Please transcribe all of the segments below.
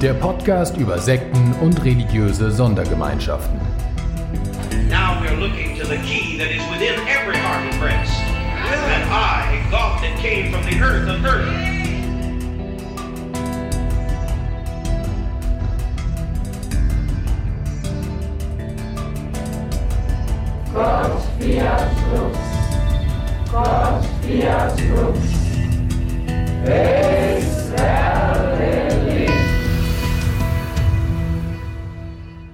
Der Podcast über Sekten und religiöse Sondergemeinschaften. Now we're looking to the key that is within every heart and breast. That I, God that came from the earth of earth. Gott fiat lux. Gott fiat lux.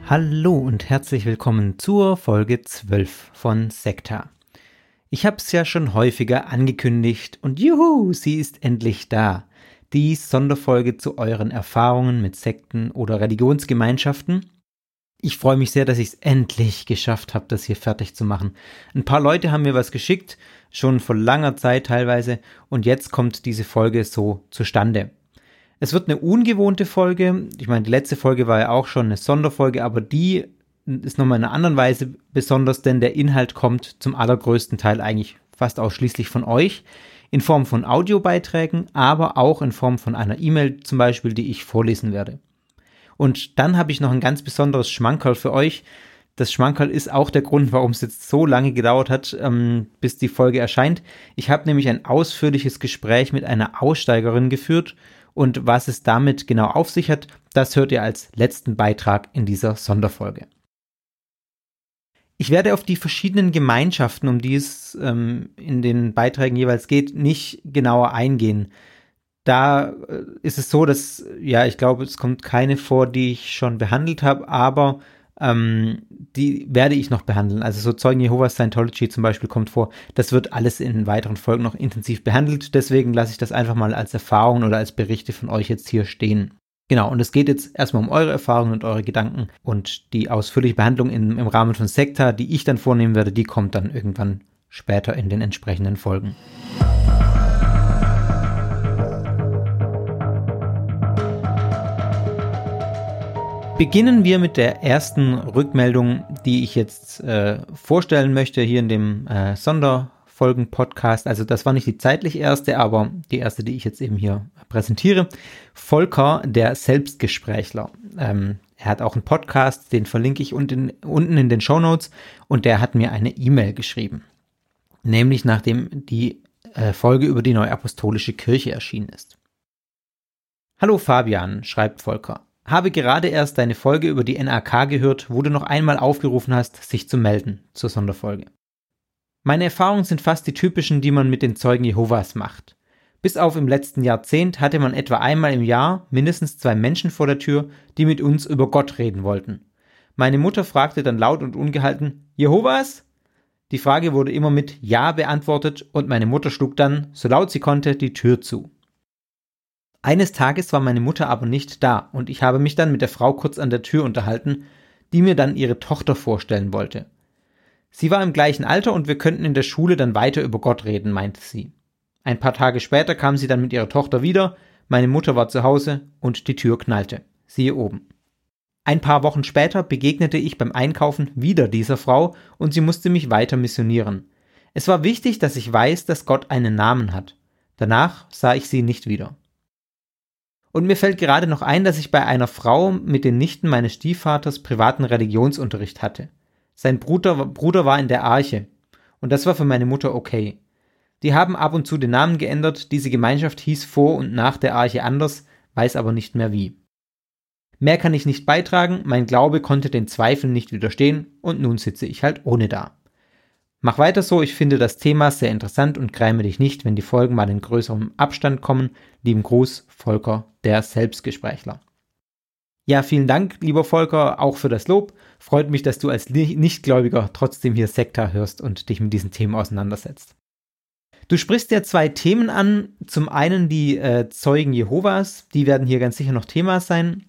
Hallo und herzlich willkommen zur Folge 12 von Sekta. Ich habe es ja schon häufiger angekündigt und juhu, sie ist endlich da. Die Sonderfolge zu euren Erfahrungen mit Sekten oder Religionsgemeinschaften. Ich freue mich sehr, dass ich es endlich geschafft habe, das hier fertig zu machen. Ein paar Leute haben mir was geschickt, schon vor langer Zeit teilweise, und jetzt kommt diese Folge so zustande. Es wird eine ungewohnte Folge. Ich meine, die letzte Folge war ja auch schon eine Sonderfolge, aber die ist nochmal in einer anderen Weise besonders, denn der Inhalt kommt zum allergrößten Teil eigentlich fast ausschließlich von euch in Form von Audiobeiträgen, aber auch in Form von einer E-Mail zum Beispiel, die ich vorlesen werde. Und dann habe ich noch ein ganz besonderes Schmankerl für euch. Das Schmankerl ist auch der Grund, warum es jetzt so lange gedauert hat, ähm, bis die Folge erscheint. Ich habe nämlich ein ausführliches Gespräch mit einer Aussteigerin geführt und was es damit genau auf sich hat, das hört ihr als letzten Beitrag in dieser Sonderfolge. Ich werde auf die verschiedenen Gemeinschaften, um die es ähm, in den Beiträgen jeweils geht, nicht genauer eingehen. Da äh, ist es so, dass, ja, ich glaube, es kommt keine vor, die ich schon behandelt habe, aber ähm, die werde ich noch behandeln. Also so Zeugen Jehovas Scientology zum Beispiel kommt vor. Das wird alles in weiteren Folgen noch intensiv behandelt. Deswegen lasse ich das einfach mal als Erfahrungen oder als Berichte von euch jetzt hier stehen. Genau, und es geht jetzt erstmal um eure Erfahrungen und eure Gedanken und die ausführliche Behandlung in, im Rahmen von Sekta, die ich dann vornehmen werde, die kommt dann irgendwann später in den entsprechenden Folgen. Beginnen wir mit der ersten Rückmeldung, die ich jetzt äh, vorstellen möchte hier in dem äh, Sonderfolgen-Podcast. Also das war nicht die zeitlich erste, aber die erste, die ich jetzt eben hier präsentiere. Volker, der Selbstgesprächler. Ähm, er hat auch einen Podcast, den verlinke ich unten, unten in den Show Notes und der hat mir eine E-Mail geschrieben. Nämlich nachdem die äh, Folge über die Neuapostolische Kirche erschienen ist. Hallo Fabian, schreibt Volker. Habe gerade erst deine Folge über die NRK gehört, wo du noch einmal aufgerufen hast, sich zu melden zur Sonderfolge. Meine Erfahrungen sind fast die typischen, die man mit den Zeugen Jehovas macht. Bis auf im letzten Jahrzehnt hatte man etwa einmal im Jahr mindestens zwei Menschen vor der Tür, die mit uns über Gott reden wollten. Meine Mutter fragte dann laut und ungehalten, Jehovas? Die Frage wurde immer mit Ja beantwortet und meine Mutter schlug dann, so laut sie konnte, die Tür zu. Eines Tages war meine Mutter aber nicht da und ich habe mich dann mit der Frau kurz an der Tür unterhalten, die mir dann ihre Tochter vorstellen wollte. Sie war im gleichen Alter und wir könnten in der Schule dann weiter über Gott reden, meinte sie. Ein paar Tage später kam sie dann mit ihrer Tochter wieder, meine Mutter war zu Hause und die Tür knallte. Siehe oben. Ein paar Wochen später begegnete ich beim Einkaufen wieder dieser Frau und sie musste mich weiter missionieren. Es war wichtig, dass ich weiß, dass Gott einen Namen hat. Danach sah ich sie nicht wieder. Und mir fällt gerade noch ein, dass ich bei einer Frau mit den Nichten meines Stiefvaters privaten Religionsunterricht hatte. Sein Bruder, Bruder war in der Arche. Und das war für meine Mutter okay. Die haben ab und zu den Namen geändert, diese Gemeinschaft hieß vor und nach der Arche anders, weiß aber nicht mehr wie. Mehr kann ich nicht beitragen, mein Glaube konnte den Zweifeln nicht widerstehen und nun sitze ich halt ohne da. Mach weiter so, ich finde das Thema sehr interessant und gräme dich nicht, wenn die Folgen mal in größerem Abstand kommen. Lieben Gruß, Volker, der Selbstgesprächler. Ja, vielen Dank, lieber Volker, auch für das Lob. Freut mich, dass du als Nichtgläubiger trotzdem hier Sekta hörst und dich mit diesen Themen auseinandersetzt. Du sprichst ja zwei Themen an. Zum einen die äh, Zeugen Jehovas, die werden hier ganz sicher noch Thema sein.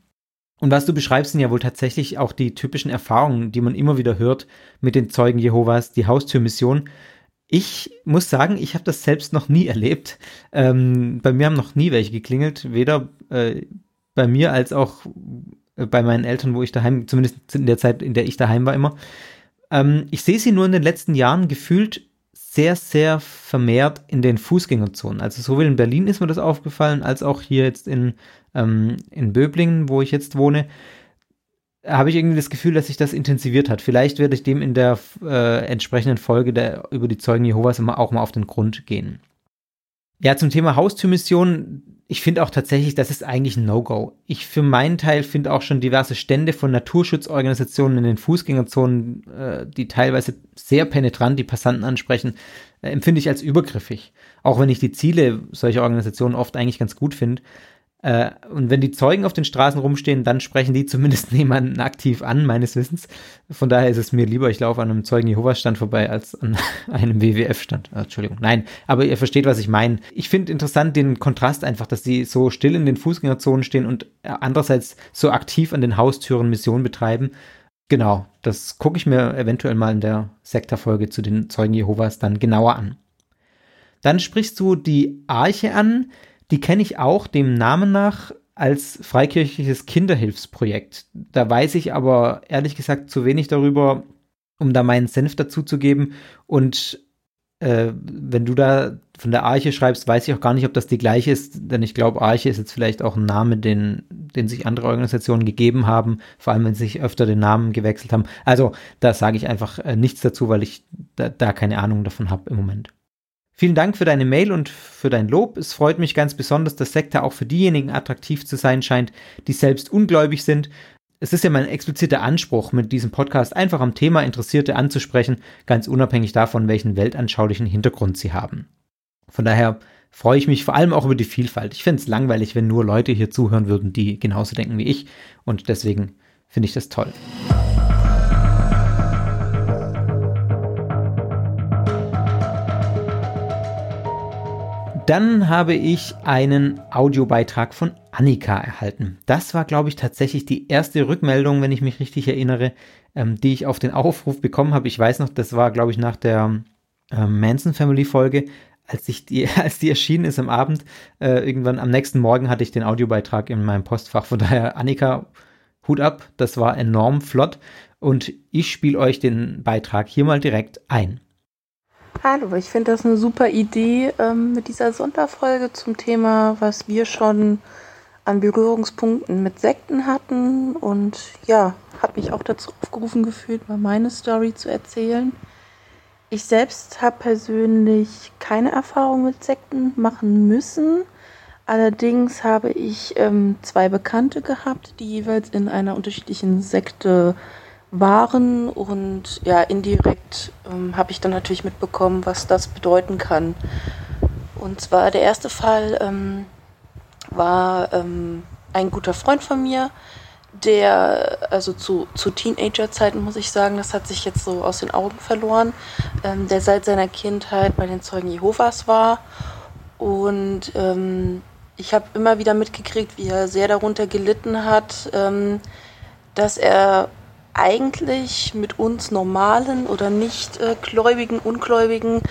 Und was du beschreibst, sind ja wohl tatsächlich auch die typischen Erfahrungen, die man immer wieder hört mit den Zeugen Jehovas, die Haustürmission. Ich muss sagen, ich habe das selbst noch nie erlebt. Ähm, bei mir haben noch nie welche geklingelt, weder äh, bei mir als auch äh, bei meinen Eltern, wo ich daheim, zumindest in der Zeit, in der ich daheim war immer. Ähm, ich sehe sie nur in den letzten Jahren gefühlt sehr, sehr vermehrt in den Fußgängerzonen. Also sowohl in Berlin ist mir das aufgefallen, als auch hier jetzt in, ähm, in Böblingen, wo ich jetzt wohne habe ich irgendwie das Gefühl, dass sich das intensiviert hat. Vielleicht werde ich dem in der äh, entsprechenden Folge der, über die Zeugen Jehovas immer auch mal auf den Grund gehen. Ja, zum Thema Haustürmission. Ich finde auch tatsächlich, das ist eigentlich ein No-Go. Ich für meinen Teil finde auch schon diverse Stände von Naturschutzorganisationen in den Fußgängerzonen, äh, die teilweise sehr penetrant die Passanten ansprechen, äh, empfinde ich als übergriffig. Auch wenn ich die Ziele solcher Organisationen oft eigentlich ganz gut finde. Äh, und wenn die Zeugen auf den Straßen rumstehen, dann sprechen die zumindest niemanden aktiv an, meines Wissens. Von daher ist es mir lieber, ich laufe an einem Zeugen Jehovas Stand vorbei, als an einem WWF-Stand. Äh, Entschuldigung, nein, aber ihr versteht, was ich meine. Ich finde interessant den Kontrast einfach, dass sie so still in den Fußgängerzonen stehen und äh, andererseits so aktiv an den Haustüren Mission betreiben. Genau, das gucke ich mir eventuell mal in der Sektorfolge zu den Zeugen Jehovas dann genauer an. Dann sprichst du die Arche an. Die kenne ich auch dem Namen nach als freikirchliches Kinderhilfsprojekt. Da weiß ich aber ehrlich gesagt zu wenig darüber, um da meinen Senf dazu zu geben. Und äh, wenn du da von der Arche schreibst, weiß ich auch gar nicht, ob das die gleiche ist, denn ich glaube, Arche ist jetzt vielleicht auch ein Name, den, den sich andere Organisationen gegeben haben, vor allem wenn sie sich öfter den Namen gewechselt haben. Also da sage ich einfach äh, nichts dazu, weil ich da, da keine Ahnung davon habe im Moment. Vielen Dank für deine Mail und für dein Lob. Es freut mich ganz besonders, dass Sekta auch für diejenigen attraktiv zu sein scheint, die selbst ungläubig sind. Es ist ja mein expliziter Anspruch, mit diesem Podcast einfach am Thema Interessierte anzusprechen, ganz unabhängig davon, welchen weltanschaulichen Hintergrund sie haben. Von daher freue ich mich vor allem auch über die Vielfalt. Ich finde es langweilig, wenn nur Leute hier zuhören würden, die genauso denken wie ich. Und deswegen finde ich das toll. Dann habe ich einen Audiobeitrag von Annika erhalten. Das war, glaube ich, tatsächlich die erste Rückmeldung, wenn ich mich richtig erinnere, ähm, die ich auf den Aufruf bekommen habe. Ich weiß noch, das war, glaube ich, nach der ähm, Manson Family Folge, als ich die, als die erschienen ist am Abend. Äh, irgendwann am nächsten Morgen hatte ich den Audiobeitrag in meinem Postfach. Von daher, Annika, Hut ab, das war enorm flott. Und ich spiele euch den Beitrag hier mal direkt ein. Hallo, ich finde das eine super Idee ähm, mit dieser Sonderfolge zum Thema, was wir schon an Berührungspunkten mit Sekten hatten. Und ja, habe mich auch dazu aufgerufen gefühlt, mal meine Story zu erzählen. Ich selbst habe persönlich keine Erfahrung mit Sekten machen müssen. Allerdings habe ich ähm, zwei Bekannte gehabt, die jeweils in einer unterschiedlichen Sekte waren und ja, indirekt ähm, habe ich dann natürlich mitbekommen, was das bedeuten kann. Und zwar der erste Fall ähm, war ähm, ein guter Freund von mir, der, also zu, zu Teenagerzeiten muss ich sagen, das hat sich jetzt so aus den Augen verloren, ähm, der seit seiner Kindheit bei den Zeugen Jehovas war. Und ähm, ich habe immer wieder mitgekriegt, wie er sehr darunter gelitten hat, ähm, dass er eigentlich mit uns normalen oder nicht äh, gläubigen, ungläubigen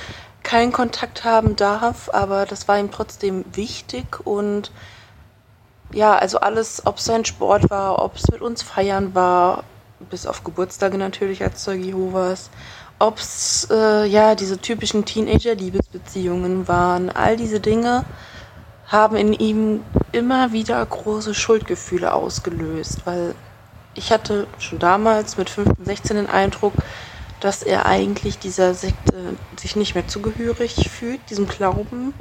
keinen Kontakt haben darf, aber das war ihm trotzdem wichtig und ja, also alles, ob es sein Sport war, ob es mit uns feiern war, bis auf Geburtstage natürlich als Zeuge Jehovas, ob es äh, ja diese typischen Teenager-Liebesbeziehungen waren, all diese Dinge haben in ihm immer wieder große Schuldgefühle ausgelöst, weil ich hatte schon damals mit 15, 16 den Eindruck, dass er eigentlich dieser Sekte sich nicht mehr zugehörig fühlt, diesem Glauben.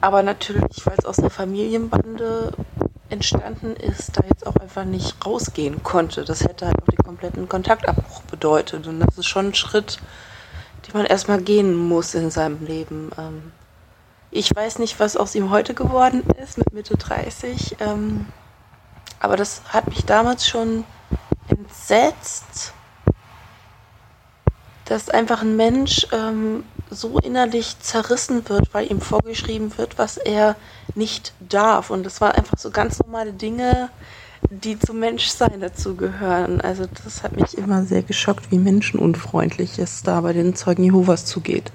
Aber natürlich, weil es aus einer Familienbande entstanden ist, da jetzt auch einfach nicht rausgehen konnte. Das hätte halt auch den kompletten Kontaktabbruch bedeutet. Und das ist schon ein Schritt, den man erstmal gehen muss in seinem Leben. Ähm, ich weiß nicht, was aus ihm heute geworden ist, mit Mitte 30. Ähm, aber das hat mich damals schon entsetzt, dass einfach ein Mensch ähm, so innerlich zerrissen wird, weil ihm vorgeschrieben wird, was er nicht darf. Und das waren einfach so ganz normale Dinge, die zum Menschsein dazugehören. Also das hat mich immer sehr geschockt, wie menschenunfreundlich es da bei den Zeugen Jehovas zugeht.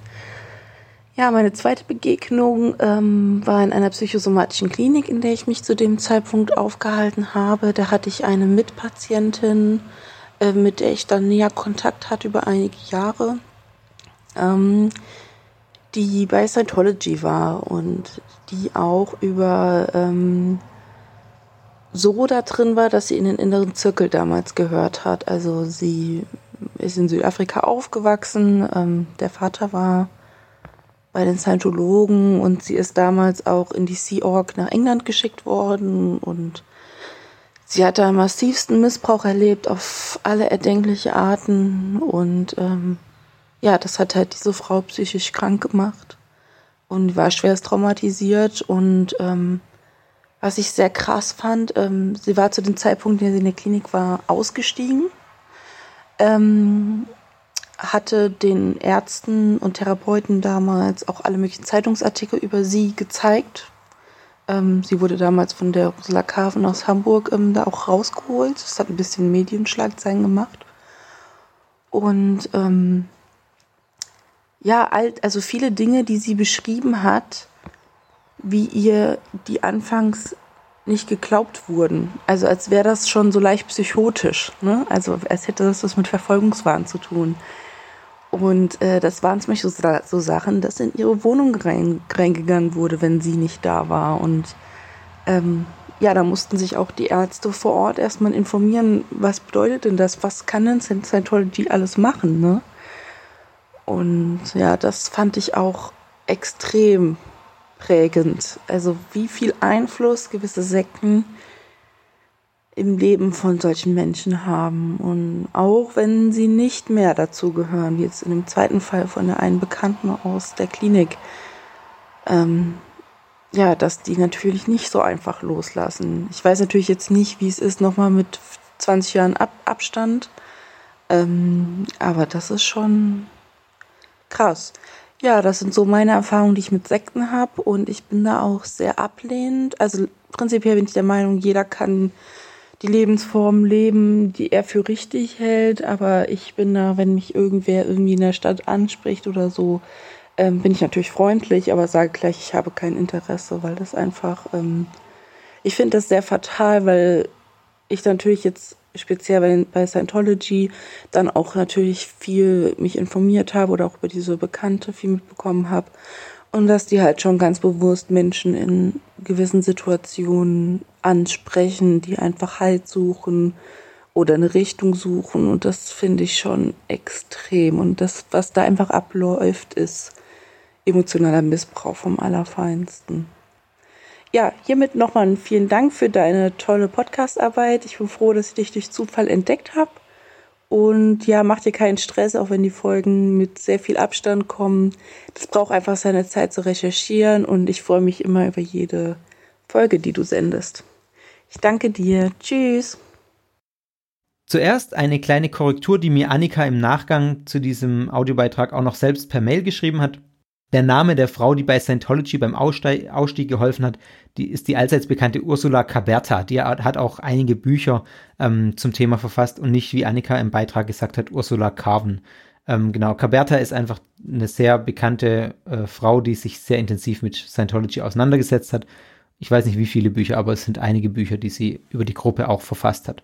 Ja, meine zweite Begegnung ähm, war in einer psychosomatischen Klinik, in der ich mich zu dem Zeitpunkt aufgehalten habe. Da hatte ich eine Mitpatientin, äh, mit der ich dann näher Kontakt hatte über einige Jahre, ähm, die bei Scientology war und die auch über ähm, so da drin war, dass sie in den inneren Zirkel damals gehört hat. Also sie ist in Südafrika aufgewachsen, ähm, der Vater war bei den Scientologen und sie ist damals auch in die Sea Org nach England geschickt worden und sie hat da massivsten Missbrauch erlebt auf alle erdenkliche Arten und ähm, ja, das hat halt diese Frau psychisch krank gemacht und war schwerst traumatisiert und ähm, was ich sehr krass fand, ähm, sie war zu dem Zeitpunkt, in der sie in der Klinik war, ausgestiegen. Ähm, hatte den Ärzten und Therapeuten damals auch alle möglichen Zeitungsartikel über sie gezeigt. Ähm, sie wurde damals von der Ursula Carven aus Hamburg ähm, da auch rausgeholt. Das hat ein bisschen Medienschlagzeilen gemacht. Und ähm, ja, alt, also viele Dinge, die sie beschrieben hat, wie ihr die anfangs nicht geglaubt wurden. Also als wäre das schon so leicht psychotisch. Ne? Also als hätte das was mit Verfolgungswahn zu tun. Und äh, das waren zum Beispiel so, so, Sachen, dass in ihre Wohnung rein, reingegangen wurde, wenn sie nicht da war. Und ähm, ja, da mussten sich auch die Ärzte vor Ort erstmal informieren, was bedeutet denn das? Was kann denn Scientology alles machen? Ne? Und ja, das fand ich auch extrem prägend. Also wie viel Einfluss gewisse Sekten im Leben von solchen Menschen haben. Und auch wenn sie nicht mehr dazu gehören, wie jetzt in dem zweiten Fall von der einen Bekannten aus der Klinik, ähm, ja, dass die natürlich nicht so einfach loslassen. Ich weiß natürlich jetzt nicht, wie es ist, nochmal mit 20 Jahren Ab Abstand. Ähm, aber das ist schon krass. Ja, das sind so meine Erfahrungen, die ich mit Sekten habe. Und ich bin da auch sehr ablehnend. Also prinzipiell bin ich der Meinung, jeder kann die Lebensform leben, die er für richtig hält. Aber ich bin da, wenn mich irgendwer irgendwie in der Stadt anspricht oder so, ähm, bin ich natürlich freundlich, aber sage gleich, ich habe kein Interesse, weil das einfach, ähm, ich finde das sehr fatal, weil ich natürlich jetzt speziell bei, bei Scientology dann auch natürlich viel mich informiert habe oder auch über diese Bekannte viel mitbekommen habe und dass die halt schon ganz bewusst Menschen in gewissen Situationen ansprechen, die einfach Halt suchen oder eine Richtung suchen. Und das finde ich schon extrem. Und das, was da einfach abläuft, ist emotionaler Missbrauch vom Allerfeinsten. Ja, hiermit nochmal vielen Dank für deine tolle Podcastarbeit. Ich bin froh, dass ich dich durch Zufall entdeckt habe. Und ja, mach dir keinen Stress, auch wenn die Folgen mit sehr viel Abstand kommen. Das braucht einfach seine Zeit zu recherchieren und ich freue mich immer über jede Folge, die du sendest. Ich danke dir. Tschüss. Zuerst eine kleine Korrektur, die mir Annika im Nachgang zu diesem Audiobeitrag auch noch selbst per Mail geschrieben hat. Der Name der Frau, die bei Scientology beim Ausstieg, Ausstieg geholfen hat, die ist die allseits bekannte Ursula Caberta. Die hat auch einige Bücher ähm, zum Thema verfasst und nicht, wie Annika im Beitrag gesagt hat, Ursula Carven. Ähm, genau, Caberta ist einfach eine sehr bekannte äh, Frau, die sich sehr intensiv mit Scientology auseinandergesetzt hat. Ich weiß nicht, wie viele Bücher, aber es sind einige Bücher, die sie über die Gruppe auch verfasst hat.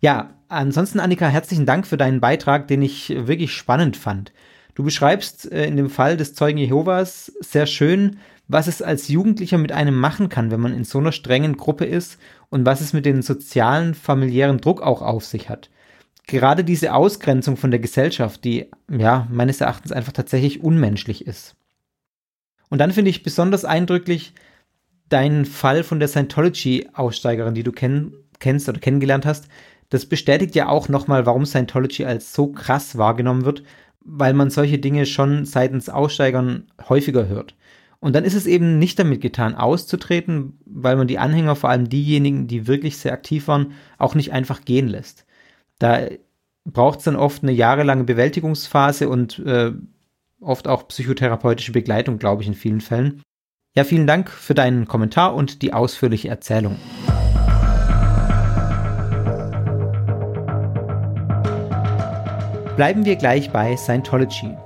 Ja, ansonsten, Annika, herzlichen Dank für deinen Beitrag, den ich wirklich spannend fand. Du beschreibst äh, in dem Fall des Zeugen Jehovas sehr schön, was es als Jugendlicher mit einem machen kann, wenn man in so einer strengen Gruppe ist und was es mit dem sozialen, familiären Druck auch auf sich hat. Gerade diese Ausgrenzung von der Gesellschaft, die ja meines Erachtens einfach tatsächlich unmenschlich ist. Und dann finde ich besonders eindrücklich deinen Fall von der Scientology-Aussteigerin, die du kenn kennst oder kennengelernt hast. Das bestätigt ja auch nochmal, warum Scientology als so krass wahrgenommen wird, weil man solche Dinge schon seitens Aussteigern häufiger hört. Und dann ist es eben nicht damit getan, auszutreten, weil man die Anhänger, vor allem diejenigen, die wirklich sehr aktiv waren, auch nicht einfach gehen lässt. Da braucht es dann oft eine jahrelange Bewältigungsphase und äh, oft auch psychotherapeutische Begleitung, glaube ich, in vielen Fällen. Ja, vielen Dank für deinen Kommentar und die ausführliche Erzählung. Bleiben wir gleich bei Scientology.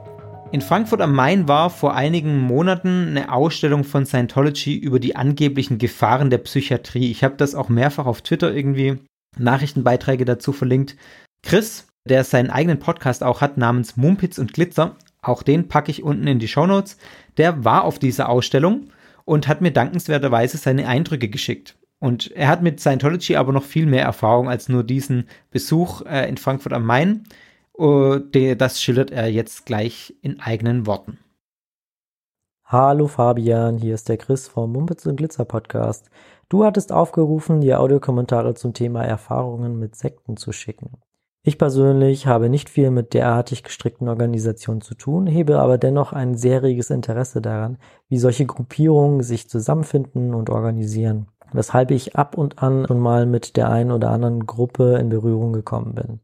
In Frankfurt am Main war vor einigen Monaten eine Ausstellung von Scientology über die angeblichen Gefahren der Psychiatrie. Ich habe das auch mehrfach auf Twitter irgendwie Nachrichtenbeiträge dazu verlinkt. Chris, der seinen eigenen Podcast auch hat namens Mumpitz und Glitzer, auch den packe ich unten in die Show Notes. Der war auf dieser Ausstellung und hat mir dankenswerterweise seine Eindrücke geschickt. Und er hat mit Scientology aber noch viel mehr Erfahrung als nur diesen Besuch äh, in Frankfurt am Main. Uh, das schildert er jetzt gleich in eigenen Worten. Hallo Fabian, hier ist der Chris vom Mumpitz und Glitzer Podcast. Du hattest aufgerufen, dir Audiokommentare zum Thema Erfahrungen mit Sekten zu schicken. Ich persönlich habe nicht viel mit derartig gestrickten Organisationen zu tun, hebe aber dennoch ein sehr reges Interesse daran, wie solche Gruppierungen sich zusammenfinden und organisieren, weshalb ich ab und an schon mal mit der einen oder anderen Gruppe in Berührung gekommen bin.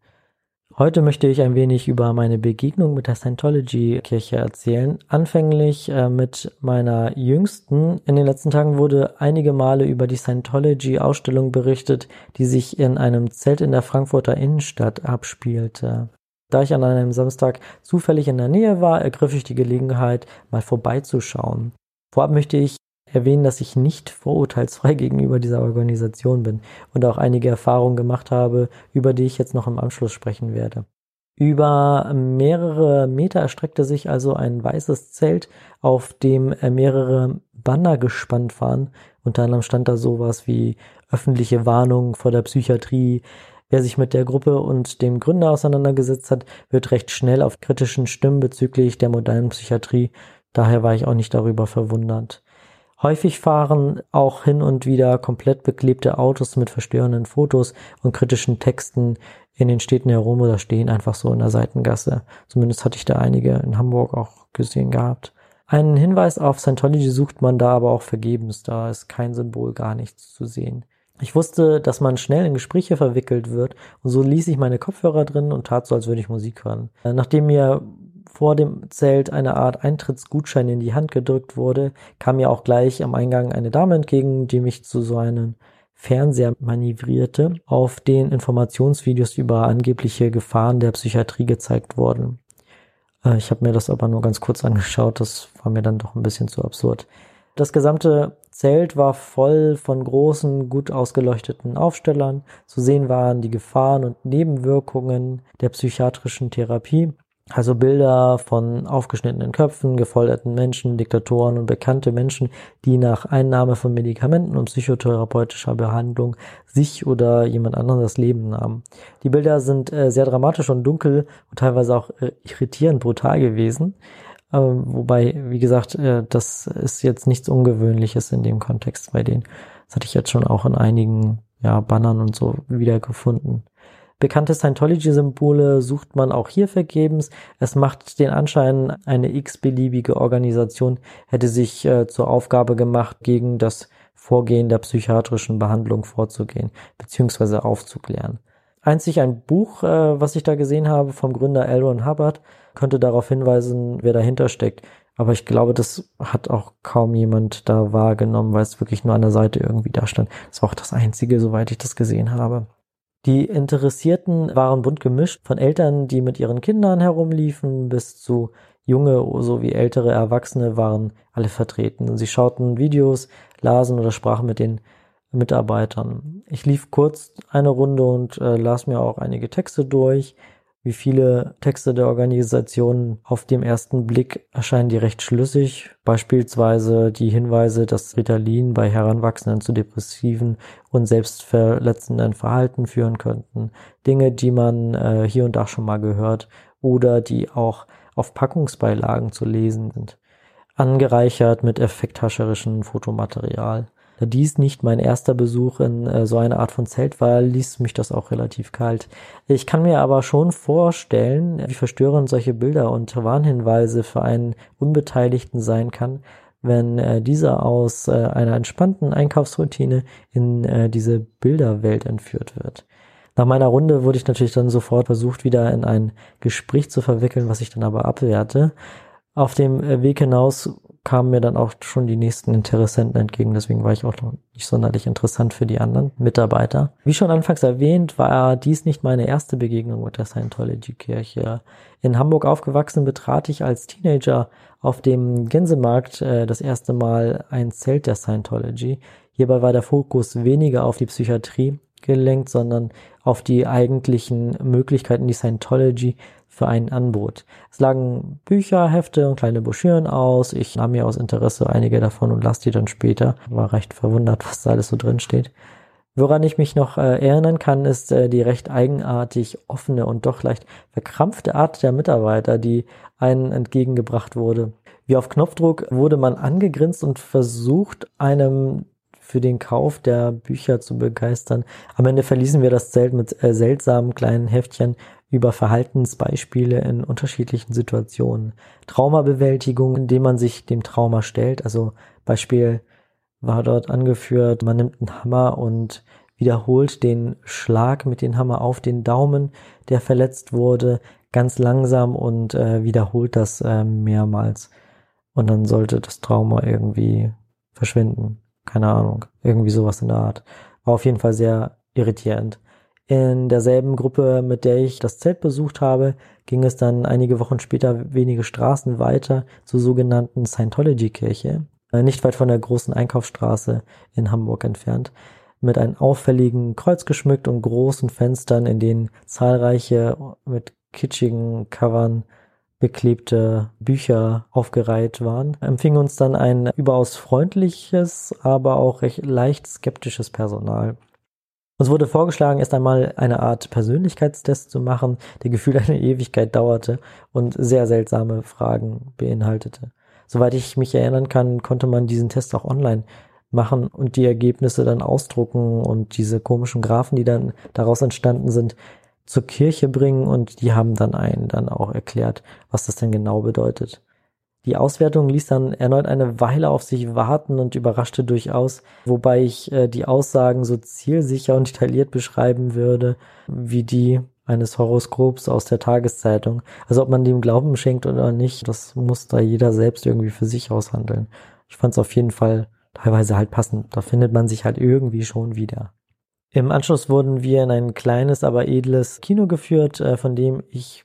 Heute möchte ich ein wenig über meine Begegnung mit der Scientology-Kirche erzählen. Anfänglich äh, mit meiner jüngsten. In den letzten Tagen wurde einige Male über die Scientology-Ausstellung berichtet, die sich in einem Zelt in der Frankfurter Innenstadt abspielte. Da ich an einem Samstag zufällig in der Nähe war, ergriff ich die Gelegenheit, mal vorbeizuschauen. Vorab möchte ich erwähnen, dass ich nicht vorurteilsfrei gegenüber dieser Organisation bin und auch einige Erfahrungen gemacht habe, über die ich jetzt noch im Anschluss sprechen werde. Über mehrere Meter erstreckte sich also ein weißes Zelt, auf dem mehrere Banner gespannt waren. Unter anderem stand da sowas wie öffentliche Warnung vor der Psychiatrie. Wer sich mit der Gruppe und dem Gründer auseinandergesetzt hat, wird recht schnell auf kritischen Stimmen bezüglich der modernen Psychiatrie. Daher war ich auch nicht darüber verwundert. Häufig fahren auch hin und wieder komplett beklebte Autos mit verstörenden Fotos und kritischen Texten in den Städten herum oder stehen einfach so in der Seitengasse. Zumindest hatte ich da einige in Hamburg auch gesehen gehabt. Einen Hinweis auf Scientology sucht man da aber auch vergebens, da ist kein Symbol, gar nichts zu sehen. Ich wusste, dass man schnell in Gespräche verwickelt wird und so ließ ich meine Kopfhörer drin und tat so, als würde ich Musik hören. Nachdem mir vor dem Zelt eine Art Eintrittsgutschein in die Hand gedrückt wurde, kam mir auch gleich am Eingang eine Dame entgegen, die mich zu so einem Fernseher manövrierte, auf den Informationsvideos über angebliche Gefahren der Psychiatrie gezeigt wurden. Äh, ich habe mir das aber nur ganz kurz angeschaut, das war mir dann doch ein bisschen zu absurd. Das gesamte Zelt war voll von großen, gut ausgeleuchteten Aufstellern. Zu sehen waren die Gefahren und Nebenwirkungen der psychiatrischen Therapie also Bilder von aufgeschnittenen Köpfen, gefolterten Menschen, Diktatoren und bekannte Menschen, die nach Einnahme von Medikamenten und psychotherapeutischer Behandlung sich oder jemand anderen das Leben nahmen. Die Bilder sind äh, sehr dramatisch und dunkel und teilweise auch äh, irritierend brutal gewesen. Äh, wobei, wie gesagt, äh, das ist jetzt nichts Ungewöhnliches in dem Kontext bei denen. Das hatte ich jetzt schon auch in einigen ja, Bannern und so wiedergefunden. Bekannte Scientology-Symbole sucht man auch hier vergebens. Es macht den Anschein, eine x-beliebige Organisation hätte sich äh, zur Aufgabe gemacht, gegen das Vorgehen der psychiatrischen Behandlung vorzugehen bzw. aufzuklären. Einzig ein Buch, äh, was ich da gesehen habe vom Gründer L. Ron Hubbard, könnte darauf hinweisen, wer dahinter steckt. Aber ich glaube, das hat auch kaum jemand da wahrgenommen, weil es wirklich nur an der Seite irgendwie da stand. Das war auch das Einzige, soweit ich das gesehen habe. Die Interessierten waren bunt gemischt, von Eltern, die mit ihren Kindern herumliefen, bis zu junge sowie ältere Erwachsene waren alle vertreten. Sie schauten Videos, lasen oder sprachen mit den Mitarbeitern. Ich lief kurz eine Runde und äh, las mir auch einige Texte durch wie viele Texte der Organisation auf dem ersten Blick erscheinen die recht schlüssig. Beispielsweise die Hinweise, dass Ritalin bei Heranwachsenden zu depressiven und selbstverletzenden Verhalten führen könnten. Dinge, die man äh, hier und da schon mal gehört oder die auch auf Packungsbeilagen zu lesen sind. Angereichert mit effekthascherischem Fotomaterial. Da dies nicht mein erster Besuch in äh, so einer Art von Zelt war, ließ mich das auch relativ kalt. Ich kann mir aber schon vorstellen, wie verstörend solche Bilder und Warnhinweise für einen Unbeteiligten sein kann, wenn äh, dieser aus äh, einer entspannten Einkaufsroutine in äh, diese Bilderwelt entführt wird. Nach meiner Runde wurde ich natürlich dann sofort versucht, wieder in ein Gespräch zu verwickeln, was ich dann aber abwehrte. Auf dem äh, Weg hinaus kamen mir dann auch schon die nächsten Interessenten entgegen. Deswegen war ich auch noch nicht sonderlich interessant für die anderen Mitarbeiter. Wie schon anfangs erwähnt, war dies nicht meine erste Begegnung mit der Scientology-Kirche. In Hamburg aufgewachsen betrat ich als Teenager auf dem Gänsemarkt äh, das erste Mal ein Zelt der Scientology. Hierbei war der Fokus weniger auf die Psychiatrie gelenkt, sondern auf die eigentlichen Möglichkeiten, die Scientology für einen anbot. Es lagen Bücher, Hefte und kleine Broschüren aus. Ich nahm mir aus Interesse einige davon und las die dann später. War recht verwundert, was da alles so drin steht. Woran ich mich noch äh, erinnern kann, ist äh, die recht eigenartig offene und doch leicht verkrampfte Art der Mitarbeiter, die einen entgegengebracht wurde. Wie auf Knopfdruck wurde man angegrinst und versucht, einem für den Kauf der Bücher zu begeistern. Am Ende verließen wir das Zelt mit äh, seltsamen kleinen Heftchen über Verhaltensbeispiele in unterschiedlichen Situationen. Traumabewältigung, indem man sich dem Trauma stellt. Also Beispiel war dort angeführt, man nimmt einen Hammer und wiederholt den Schlag mit dem Hammer auf den Daumen, der verletzt wurde, ganz langsam und äh, wiederholt das äh, mehrmals. Und dann sollte das Trauma irgendwie verschwinden. Keine Ahnung. Irgendwie sowas in der Art. War auf jeden Fall sehr irritierend. In derselben Gruppe, mit der ich das Zelt besucht habe, ging es dann einige Wochen später wenige Straßen weiter zur sogenannten Scientology-Kirche, äh, nicht weit von der großen Einkaufsstraße in Hamburg entfernt, mit einem auffälligen Kreuz geschmückt und großen Fenstern, in denen zahlreiche mit kitschigen Covern beklebte Bücher aufgereiht waren, empfing uns dann ein überaus freundliches, aber auch recht leicht skeptisches Personal. Uns wurde vorgeschlagen, erst einmal eine Art Persönlichkeitstest zu machen, der gefühlt eine Ewigkeit dauerte und sehr seltsame Fragen beinhaltete. Soweit ich mich erinnern kann, konnte man diesen Test auch online machen und die Ergebnisse dann ausdrucken und diese komischen Graphen, die dann daraus entstanden sind, zur Kirche bringen und die haben dann einen dann auch erklärt, was das denn genau bedeutet. Die Auswertung ließ dann erneut eine Weile auf sich warten und überraschte durchaus, wobei ich äh, die Aussagen so zielsicher und detailliert beschreiben würde, wie die eines Horoskops aus der Tageszeitung. Also ob man dem Glauben schenkt oder nicht, das muss da jeder selbst irgendwie für sich aushandeln. Ich fand es auf jeden Fall teilweise halt passend. Da findet man sich halt irgendwie schon wieder. Im Anschluss wurden wir in ein kleines, aber edles Kino geführt, äh, von dem ich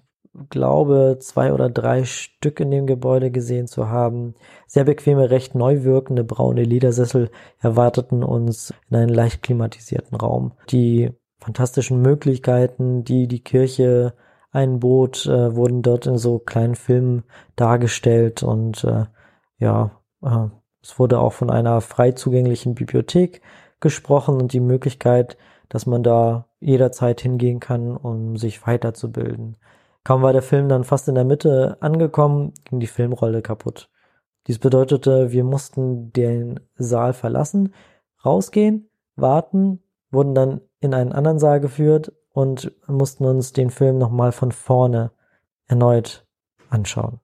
glaube, zwei oder drei Stück in dem Gebäude gesehen zu haben. Sehr bequeme, recht neu wirkende braune Ledersessel erwarteten uns in einen leicht klimatisierten Raum. Die fantastischen Möglichkeiten, die die Kirche einbot, äh, wurden dort in so kleinen Filmen dargestellt und äh, ja, äh, es wurde auch von einer frei zugänglichen Bibliothek gesprochen und die Möglichkeit, dass man da jederzeit hingehen kann, um sich weiterzubilden. Kaum war der Film dann fast in der Mitte angekommen, ging die Filmrolle kaputt. Dies bedeutete, wir mussten den Saal verlassen, rausgehen, warten, wurden dann in einen anderen Saal geführt und mussten uns den Film nochmal von vorne erneut anschauen.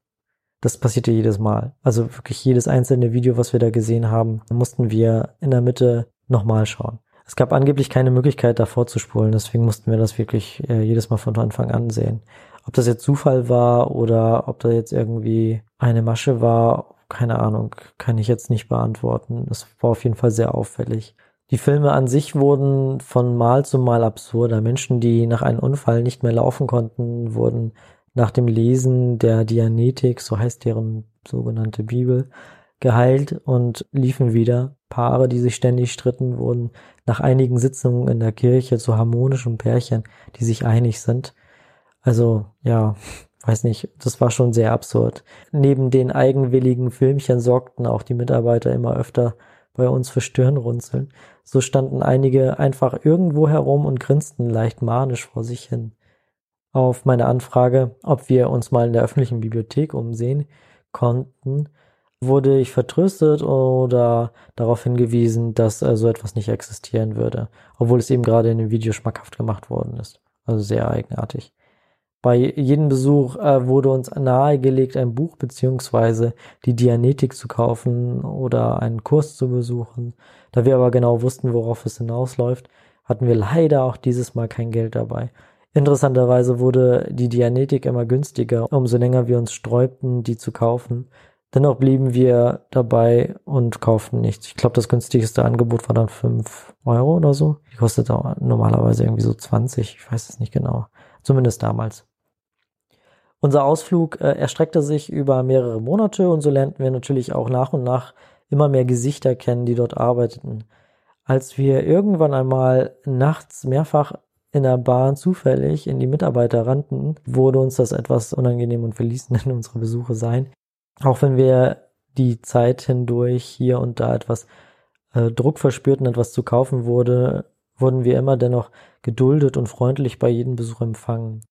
Das passierte jedes Mal. Also wirklich jedes einzelne Video, was wir da gesehen haben, mussten wir in der Mitte nochmal schauen. Es gab angeblich keine Möglichkeit, davor zu spulen, deswegen mussten wir das wirklich äh, jedes Mal von Anfang an sehen. Ob das jetzt Zufall war oder ob da jetzt irgendwie eine Masche war, keine Ahnung, kann ich jetzt nicht beantworten. Es war auf jeden Fall sehr auffällig. Die Filme an sich wurden von Mal zu Mal absurder. Menschen, die nach einem Unfall nicht mehr laufen konnten, wurden nach dem Lesen der Dianetik, so heißt deren sogenannte Bibel, geheilt und liefen wieder. Paare, die sich ständig stritten, wurden nach einigen Sitzungen in der Kirche zu harmonischen Pärchen, die sich einig sind. Also, ja, weiß nicht, das war schon sehr absurd. Neben den eigenwilligen Filmchen sorgten auch die Mitarbeiter immer öfter bei uns für Stirnrunzeln. So standen einige einfach irgendwo herum und grinsten leicht manisch vor sich hin. Auf meine Anfrage, ob wir uns mal in der öffentlichen Bibliothek umsehen konnten, wurde ich vertröstet oder darauf hingewiesen, dass äh, so etwas nicht existieren würde, obwohl es eben gerade in dem Video schmackhaft gemacht worden ist. Also sehr eigenartig. Bei jedem Besuch äh, wurde uns nahegelegt, ein Buch beziehungsweise die Dianetik zu kaufen oder einen Kurs zu besuchen. Da wir aber genau wussten, worauf es hinausläuft, hatten wir leider auch dieses Mal kein Geld dabei. Interessanterweise wurde die Dianetik immer günstiger, umso länger wir uns sträubten, die zu kaufen. Dennoch blieben wir dabei und kauften nichts. Ich glaube, das günstigste Angebot war dann 5 Euro oder so. Die kostet auch normalerweise irgendwie so 20. Ich weiß es nicht genau. Zumindest damals. Unser Ausflug äh, erstreckte sich über mehrere Monate und so lernten wir natürlich auch nach und nach immer mehr Gesichter kennen, die dort arbeiteten. Als wir irgendwann einmal nachts mehrfach in der Bahn zufällig in die Mitarbeiter rannten, wurde uns das etwas unangenehm und verließen dann unsere Besuche sein. Auch wenn wir die Zeit hindurch hier und da etwas äh, Druck verspürten, etwas zu kaufen wurde, wurden wir immer dennoch geduldet und freundlich bei jedem Besuch empfangen.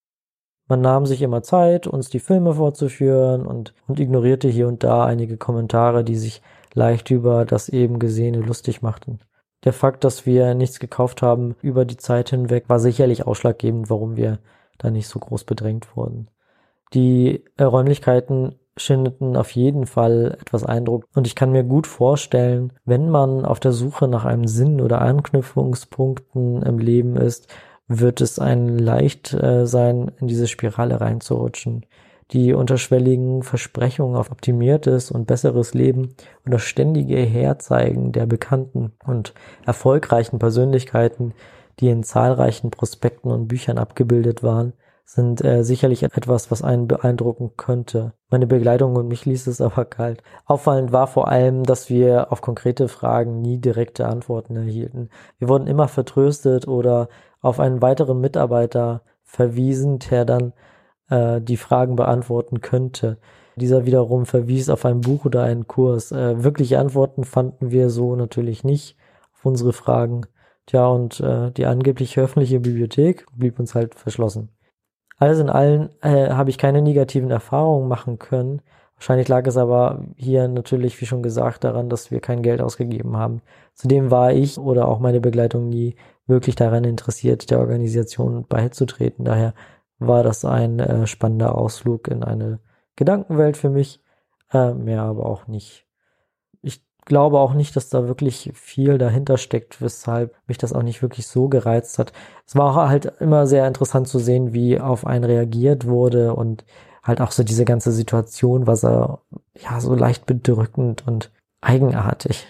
Man nahm sich immer Zeit, uns die Filme vorzuführen und, und ignorierte hier und da einige Kommentare, die sich leicht über das eben Gesehene lustig machten. Der Fakt, dass wir nichts gekauft haben über die Zeit hinweg, war sicherlich ausschlaggebend, warum wir da nicht so groß bedrängt wurden. Die äh, Räumlichkeiten schindeten auf jeden Fall etwas Eindruck und ich kann mir gut vorstellen, wenn man auf der Suche nach einem Sinn oder Anknüpfungspunkten im Leben ist, wird es ein leicht äh, sein, in diese Spirale reinzurutschen. Die unterschwelligen Versprechungen auf optimiertes und besseres Leben und das ständige Herzeigen der bekannten und erfolgreichen Persönlichkeiten, die in zahlreichen Prospekten und Büchern abgebildet waren, sind äh, sicherlich etwas, was einen beeindrucken könnte. Meine Begleitung und mich ließ es aber kalt. Auffallend war vor allem, dass wir auf konkrete Fragen nie direkte Antworten erhielten. Wir wurden immer vertröstet oder auf einen weiteren Mitarbeiter verwiesen, der dann äh, die Fragen beantworten könnte. Dieser wiederum verwies auf ein Buch oder einen Kurs. Äh, wirkliche Antworten fanden wir so natürlich nicht auf unsere Fragen. Tja, und äh, die angebliche öffentliche Bibliothek blieb uns halt verschlossen. Alles in allem äh, habe ich keine negativen Erfahrungen machen können. Wahrscheinlich lag es aber hier natürlich, wie schon gesagt, daran, dass wir kein Geld ausgegeben haben. Zudem war ich oder auch meine Begleitung nie wirklich daran interessiert, der Organisation beizutreten. Daher war das ein äh, spannender Ausflug in eine Gedankenwelt für mich, äh, mehr aber auch nicht. Ich glaube auch nicht, dass da wirklich viel dahinter steckt, weshalb mich das auch nicht wirklich so gereizt hat. Es war auch halt immer sehr interessant zu sehen, wie auf einen reagiert wurde und halt auch so diese ganze Situation war so, ja, so leicht bedrückend und eigenartig.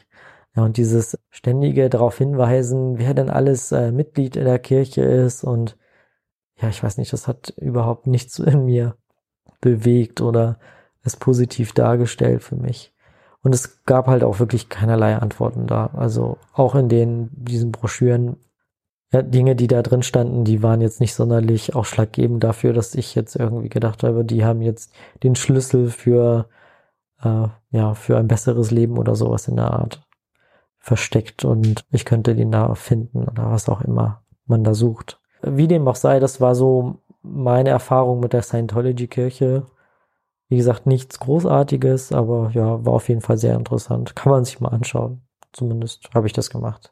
Ja, und dieses ständige darauf hinweisen, wer denn alles äh, Mitglied in der Kirche ist und ja, ich weiß nicht, das hat überhaupt nichts in mir bewegt oder es positiv dargestellt für mich. Und es gab halt auch wirklich keinerlei Antworten da. Also auch in den, diesen Broschüren, ja, Dinge, die da drin standen, die waren jetzt nicht sonderlich ausschlaggebend dafür, dass ich jetzt irgendwie gedacht habe, die haben jetzt den Schlüssel für, äh, ja, für ein besseres Leben oder sowas in der Art versteckt und ich könnte den da finden oder was auch immer man da sucht. Wie dem auch sei, das war so meine Erfahrung mit der Scientology-Kirche. Wie gesagt, nichts Großartiges, aber ja, war auf jeden Fall sehr interessant. Kann man sich mal anschauen. Zumindest habe ich das gemacht.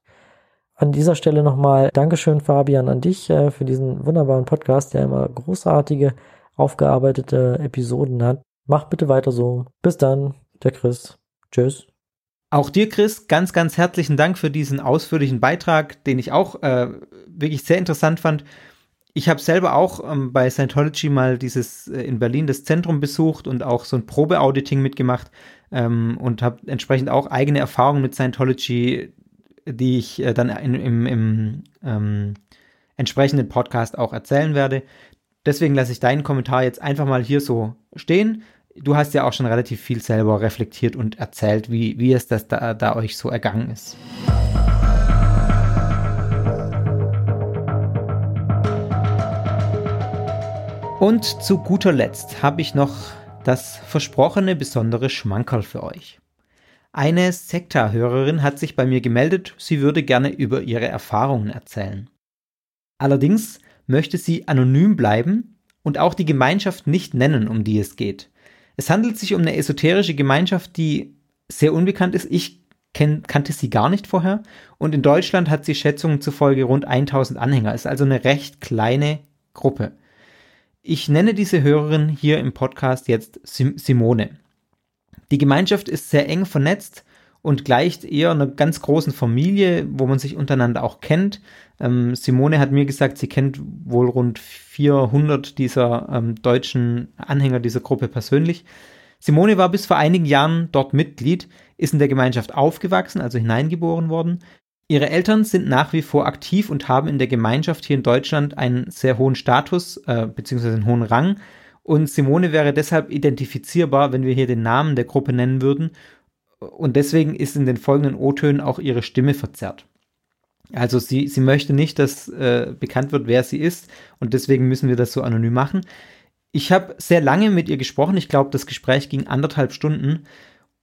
An dieser Stelle nochmal Dankeschön, Fabian, an dich äh, für diesen wunderbaren Podcast, der immer großartige, aufgearbeitete Episoden hat. Mach bitte weiter so. Bis dann, der Chris. Tschüss. Auch dir, Chris, ganz, ganz herzlichen Dank für diesen ausführlichen Beitrag, den ich auch äh, wirklich sehr interessant fand. Ich habe selber auch ähm, bei Scientology mal dieses äh, in Berlin das Zentrum besucht und auch so ein Probeauditing mitgemacht ähm, und habe entsprechend auch eigene Erfahrungen mit Scientology, die ich äh, dann in, im, im ähm, entsprechenden Podcast auch erzählen werde. Deswegen lasse ich deinen Kommentar jetzt einfach mal hier so stehen du hast ja auch schon relativ viel selber reflektiert und erzählt, wie, wie es das da, da euch so ergangen ist. Und zu guter Letzt habe ich noch das versprochene besondere Schmankerl für euch. Eine Sekta-Hörerin hat sich bei mir gemeldet, sie würde gerne über ihre Erfahrungen erzählen. Allerdings möchte sie anonym bleiben und auch die Gemeinschaft nicht nennen, um die es geht. Es handelt sich um eine esoterische Gemeinschaft, die sehr unbekannt ist. Ich kannte sie gar nicht vorher. Und in Deutschland hat sie Schätzungen zufolge rund 1000 Anhänger. Ist also eine recht kleine Gruppe. Ich nenne diese Hörerin hier im Podcast jetzt Simone. Die Gemeinschaft ist sehr eng vernetzt und gleicht eher einer ganz großen Familie, wo man sich untereinander auch kennt. Ähm, Simone hat mir gesagt, sie kennt wohl rund 400 dieser ähm, deutschen Anhänger dieser Gruppe persönlich. Simone war bis vor einigen Jahren dort Mitglied, ist in der Gemeinschaft aufgewachsen, also hineingeboren worden. Ihre Eltern sind nach wie vor aktiv und haben in der Gemeinschaft hier in Deutschland einen sehr hohen Status äh, bzw. einen hohen Rang. Und Simone wäre deshalb identifizierbar, wenn wir hier den Namen der Gruppe nennen würden. Und deswegen ist in den folgenden O-Tönen auch ihre Stimme verzerrt. Also sie, sie möchte nicht, dass äh, bekannt wird, wer sie ist. Und deswegen müssen wir das so anonym machen. Ich habe sehr lange mit ihr gesprochen. Ich glaube, das Gespräch ging anderthalb Stunden.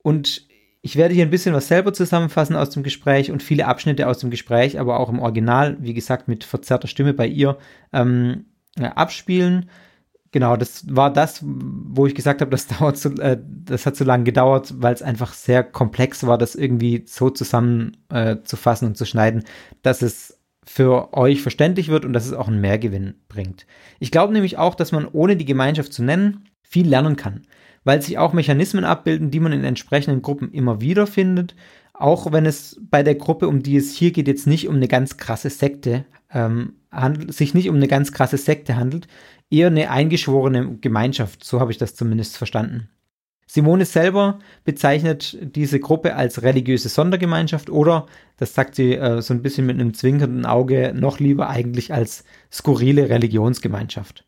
Und ich werde hier ein bisschen was selber zusammenfassen aus dem Gespräch und viele Abschnitte aus dem Gespräch, aber auch im Original, wie gesagt, mit verzerrter Stimme bei ihr ähm, abspielen. Genau, das war das, wo ich gesagt habe, das dauert zu, äh, das hat so lange gedauert, weil es einfach sehr komplex war, das irgendwie so zusammenzufassen äh, und zu schneiden, dass es für euch verständlich wird und dass es auch einen Mehrgewinn bringt. Ich glaube nämlich auch, dass man ohne die Gemeinschaft zu nennen viel lernen kann weil sich auch Mechanismen abbilden, die man in entsprechenden Gruppen immer wieder findet. Auch wenn es bei der Gruppe, um die es hier geht, jetzt nicht um eine ganz krasse Sekte ähm, handelt, sich nicht um eine ganz krasse Sekte handelt, eher eine eingeschworene Gemeinschaft, so habe ich das zumindest verstanden. Simone selber bezeichnet diese Gruppe als religiöse Sondergemeinschaft oder, das sagt sie äh, so ein bisschen mit einem zwinkernden Auge, noch lieber eigentlich als skurrile Religionsgemeinschaft.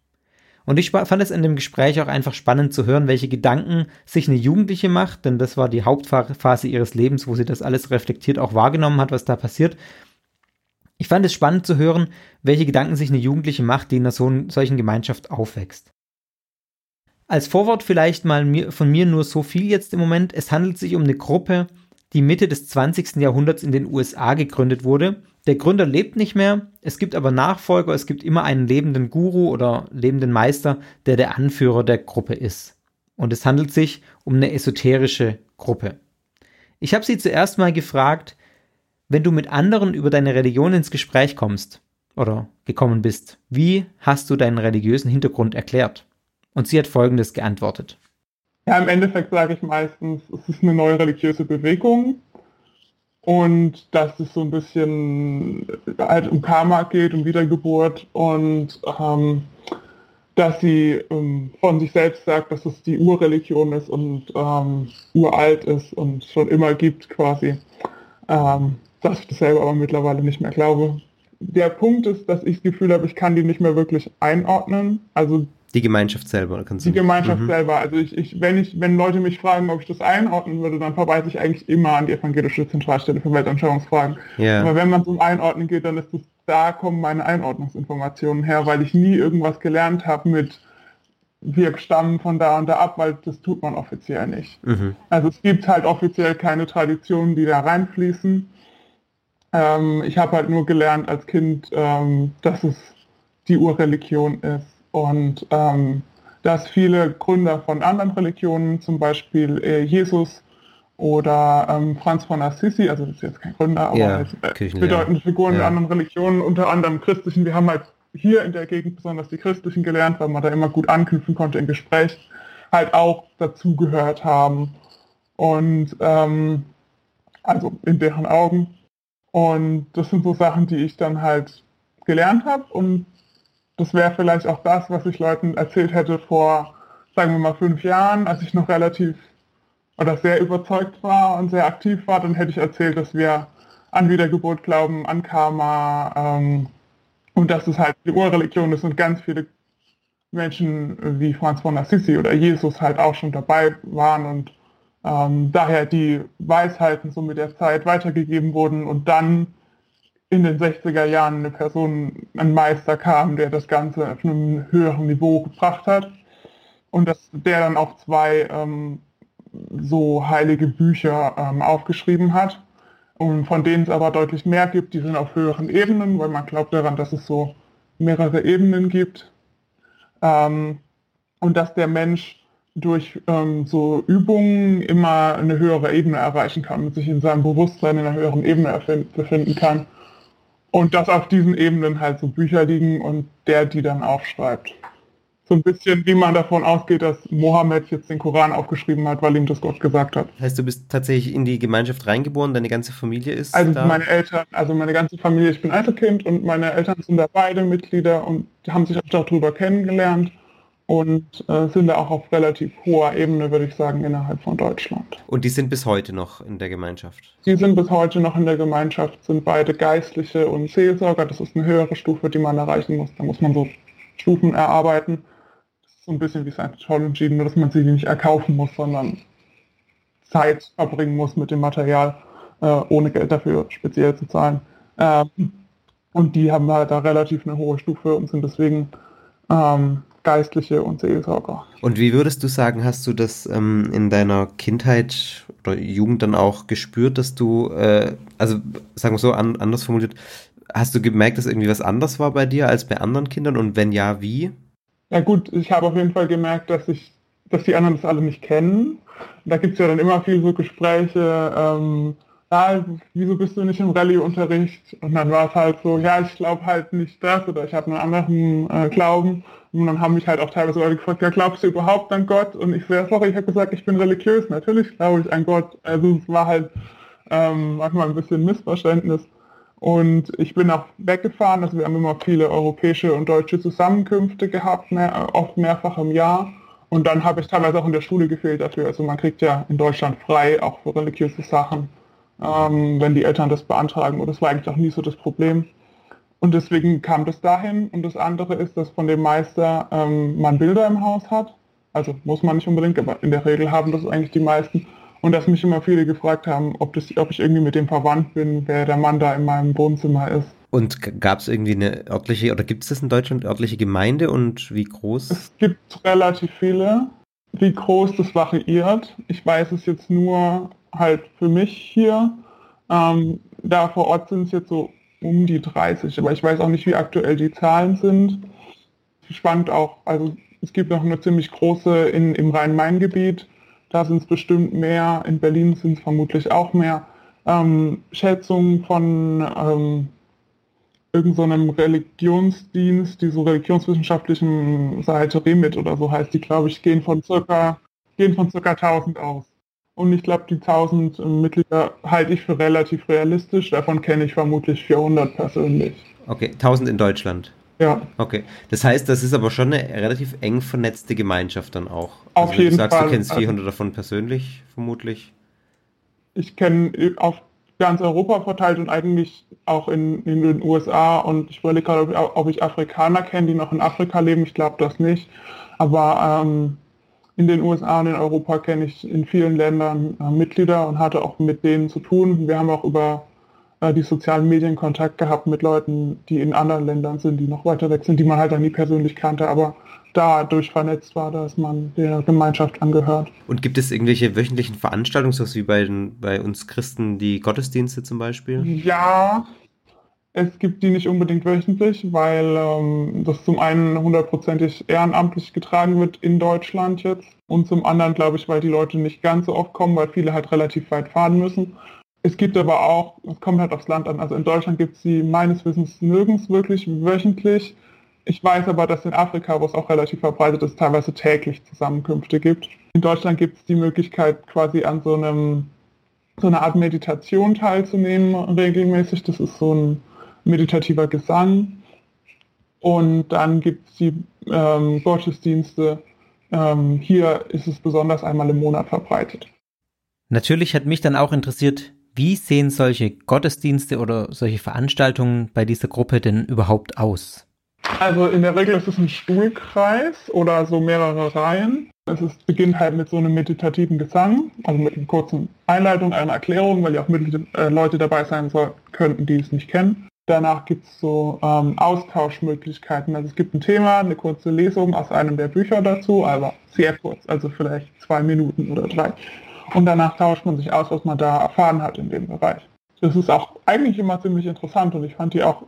Und ich fand es in dem Gespräch auch einfach spannend zu hören, welche Gedanken sich eine Jugendliche macht, denn das war die Hauptphase ihres Lebens, wo sie das alles reflektiert auch wahrgenommen hat, was da passiert. Ich fand es spannend zu hören, welche Gedanken sich eine Jugendliche macht, die in einer so solchen Gemeinschaft aufwächst. Als Vorwort vielleicht mal von mir nur so viel jetzt im Moment. Es handelt sich um eine Gruppe, die Mitte des 20. Jahrhunderts in den USA gegründet wurde der Gründer lebt nicht mehr, es gibt aber Nachfolger, es gibt immer einen lebenden Guru oder lebenden Meister, der der Anführer der Gruppe ist. Und es handelt sich um eine esoterische Gruppe. Ich habe sie zuerst mal gefragt, wenn du mit anderen über deine Religion ins Gespräch kommst oder gekommen bist, wie hast du deinen religiösen Hintergrund erklärt? Und sie hat Folgendes geantwortet. Ja, im Endeffekt sage ich meistens, es ist eine neue religiöse Bewegung und dass es so ein bisschen halt um Karma geht, um Wiedergeburt und ähm, dass sie ähm, von sich selbst sagt, dass es die Urreligion ist und ähm, uralt ist und schon immer gibt quasi. Ähm, dass ich das selber aber mittlerweile nicht mehr glaube. Der Punkt ist, dass ich das Gefühl habe, ich kann die nicht mehr wirklich einordnen. Also die Gemeinschaft selber, kannst du Die Gemeinschaft mhm. selber. Also ich, ich, wenn ich, wenn Leute mich fragen, ob ich das einordnen würde, dann verweise ich eigentlich immer an die evangelische Zentralstelle für Weltanschauungsfragen. Yeah. Aber wenn man zum Einordnen geht, dann ist es, da kommen meine Einordnungsinformationen her, weil ich nie irgendwas gelernt habe mit wir stammen von da und da ab, weil das tut man offiziell nicht. Mhm. Also es gibt halt offiziell keine Traditionen, die da reinfließen. Ähm, ich habe halt nur gelernt als Kind, ähm, dass es die Urreligion ist und ähm, dass viele Gründer von anderen Religionen, zum Beispiel äh, Jesus oder ähm, Franz von Assisi, also das ist jetzt kein Gründer, aber ja, äh, bedeutende Figuren ja. in anderen Religionen, unter anderem christlichen, wir haben halt hier in der Gegend besonders die christlichen gelernt, weil man da immer gut anknüpfen konnte im Gespräch, halt auch dazugehört haben. Und ähm, also in deren Augen. Und das sind so Sachen, die ich dann halt gelernt habe und das wäre vielleicht auch das, was ich Leuten erzählt hätte vor, sagen wir mal, fünf Jahren, als ich noch relativ oder sehr überzeugt war und sehr aktiv war, dann hätte ich erzählt, dass wir an Wiedergeburt glauben, an Karma ähm, und dass es halt die Urreligion ist und ganz viele Menschen wie Franz von Assisi oder Jesus halt auch schon dabei waren und ähm, daher die Weisheiten so mit der Zeit weitergegeben wurden und dann in den 60er Jahren eine Person, ein Meister kam, der das Ganze auf einem höheren Niveau gebracht hat. Und dass der dann auch zwei ähm, so heilige Bücher ähm, aufgeschrieben hat. Und von denen es aber deutlich mehr gibt, die sind auf höheren Ebenen, weil man glaubt daran, dass es so mehrere Ebenen gibt. Ähm, und dass der Mensch durch ähm, so Übungen immer eine höhere Ebene erreichen kann und sich in seinem Bewusstsein in einer höheren Ebene befinden kann und dass auf diesen Ebenen halt so Bücher liegen und der die dann aufschreibt. So ein bisschen, wie man davon ausgeht, dass Mohammed jetzt den Koran aufgeschrieben hat, weil ihm das Gott gesagt hat. Heißt, du bist tatsächlich in die Gemeinschaft reingeboren, deine ganze Familie ist Also da? meine Eltern, also meine ganze Familie, ich bin Einzelkind und meine Eltern sind da beide Mitglieder und haben sich auch darüber kennengelernt. Und äh, sind da auch auf relativ hoher Ebene, würde ich sagen, innerhalb von Deutschland. Und die sind bis heute noch in der Gemeinschaft? Die sind bis heute noch in der Gemeinschaft, sind beide Geistliche und Seelsorger. Das ist eine höhere Stufe, die man erreichen muss. Da muss man so Stufen erarbeiten. Das ist so ein bisschen wie Scientology, nur dass man sie nicht erkaufen muss, sondern Zeit verbringen muss mit dem Material, äh, ohne Geld dafür speziell zu zahlen. Ähm, und die haben halt da relativ eine hohe Stufe und sind deswegen ähm, Geistliche und Seelsorger. Und wie würdest du sagen, hast du das ähm, in deiner Kindheit oder Jugend dann auch gespürt, dass du, äh, also sagen wir so, an, anders formuliert, hast du gemerkt, dass irgendwie was anders war bei dir als bei anderen Kindern und wenn ja, wie? Ja gut, ich habe auf jeden Fall gemerkt, dass ich, dass die anderen das alle nicht kennen. Da gibt es ja dann immer viel so Gespräche, ähm, ja, wieso bist du nicht im Rallye-Unterricht? Und dann war es halt so, ja, ich glaube halt nicht das oder ich habe einen anderen äh, Glauben. Und dann haben mich halt auch teilweise Leute gefragt, ja, glaubst du überhaupt an Gott? Und ich so, sorry, ich habe gesagt, ich bin religiös. Natürlich glaube ich an Gott. Also es war halt ähm, manchmal ein bisschen Missverständnis. Und ich bin auch weggefahren, also wir haben immer viele europäische und deutsche Zusammenkünfte gehabt, mehr, oft mehrfach im Jahr. Und dann habe ich teilweise auch in der Schule gefehlt dafür. Also man kriegt ja in Deutschland frei, auch für religiöse Sachen ähm, wenn die Eltern das beantragen. Und das war eigentlich auch nie so das Problem. Und deswegen kam das dahin. Und das andere ist, dass von dem Meister ähm, man Bilder im Haus hat. Also muss man nicht unbedingt, aber in der Regel haben das eigentlich die meisten. Und dass mich immer viele gefragt haben, ob, das, ob ich irgendwie mit dem verwandt bin, wer der Mann da in meinem Wohnzimmer ist. Und gab es irgendwie eine örtliche, oder gibt es das in Deutschland, örtliche Gemeinde und wie groß? Es gibt relativ viele. Wie groß das variiert. Ich weiß es jetzt nur halt für mich hier. Ähm, da vor Ort sind es jetzt so um die 30, aber ich weiß auch nicht, wie aktuell die Zahlen sind. Spannend auch, also es gibt noch eine ziemlich große in, im Rhein-Main-Gebiet, da sind es bestimmt mehr, in Berlin sind es vermutlich auch mehr. Ähm, Schätzungen von ähm, irgendeinem so Religionsdienst, die so religionswissenschaftlichen Seite Remit oder so heißt die, glaube ich, gehen von circa, gehen von circa 1000 aus. Und ich glaube, die 1000 Mitglieder halte ich für relativ realistisch. Davon kenne ich vermutlich 400 persönlich. Okay, 1000 in Deutschland. Ja. Okay. Das heißt, das ist aber schon eine relativ eng vernetzte Gemeinschaft dann auch. Auf also, jeden du sagst, Fall. Du kennst 400 also, davon persönlich, vermutlich. Ich kenne auf ganz Europa verteilt und eigentlich auch in, in den USA und ich überlege gerade, ob, ob ich Afrikaner kenne, die noch in Afrika leben. Ich glaube das nicht. Aber ähm, in den USA und in Europa kenne ich in vielen Ländern äh, Mitglieder und hatte auch mit denen zu tun. Wir haben auch über äh, die sozialen Medien Kontakt gehabt mit Leuten, die in anderen Ländern sind, die noch weiter weg sind, die man halt dann nie persönlich kannte, aber dadurch vernetzt war, dass man der Gemeinschaft angehört. Und gibt es irgendwelche wöchentlichen Veranstaltungen, so wie bei, den, bei uns Christen die Gottesdienste zum Beispiel? Ja, es gibt die nicht unbedingt wöchentlich, weil ähm, das zum einen hundertprozentig ehrenamtlich getragen wird in Deutschland jetzt und zum anderen, glaube ich, weil die Leute nicht ganz so oft kommen, weil viele halt relativ weit fahren müssen. Es gibt aber auch, es kommt halt aufs Land an, also in Deutschland gibt es sie meines Wissens nirgends wirklich wöchentlich. Ich weiß aber, dass in Afrika, wo es auch relativ verbreitet ist, teilweise täglich Zusammenkünfte gibt. In Deutschland gibt es die Möglichkeit, quasi an so einem so einer Art Meditation teilzunehmen regelmäßig. Das ist so ein meditativer Gesang. Und dann gibt es die ähm, Gottesdienste. Ähm, hier ist es besonders einmal im Monat verbreitet. Natürlich hat mich dann auch interessiert, wie sehen solche Gottesdienste oder solche Veranstaltungen bei dieser Gruppe denn überhaupt aus? Also in der Regel ist es ein Stuhlkreis oder so mehrere Reihen. Es ist, beginnt halt mit so einem meditativen Gesang, also mit einer kurzen Einleitung, einer Erklärung, weil ja auch mit, äh, Leute dabei sein soll, könnten, die es nicht kennen. Danach gibt es so ähm, Austauschmöglichkeiten. Also es gibt ein Thema, eine kurze Lesung aus einem der Bücher dazu, aber sehr kurz, also vielleicht zwei Minuten oder drei. Und danach tauscht man sich aus, was man da erfahren hat in dem Bereich. Das ist auch eigentlich immer ziemlich interessant und ich fand die auch,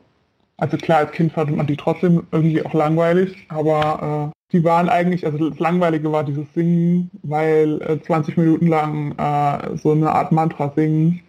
also klar, als Kind fand man die trotzdem irgendwie auch langweilig, aber äh, die waren eigentlich, also das Langweilige war dieses Singen, weil äh, 20 Minuten lang äh, so eine Art Mantra singen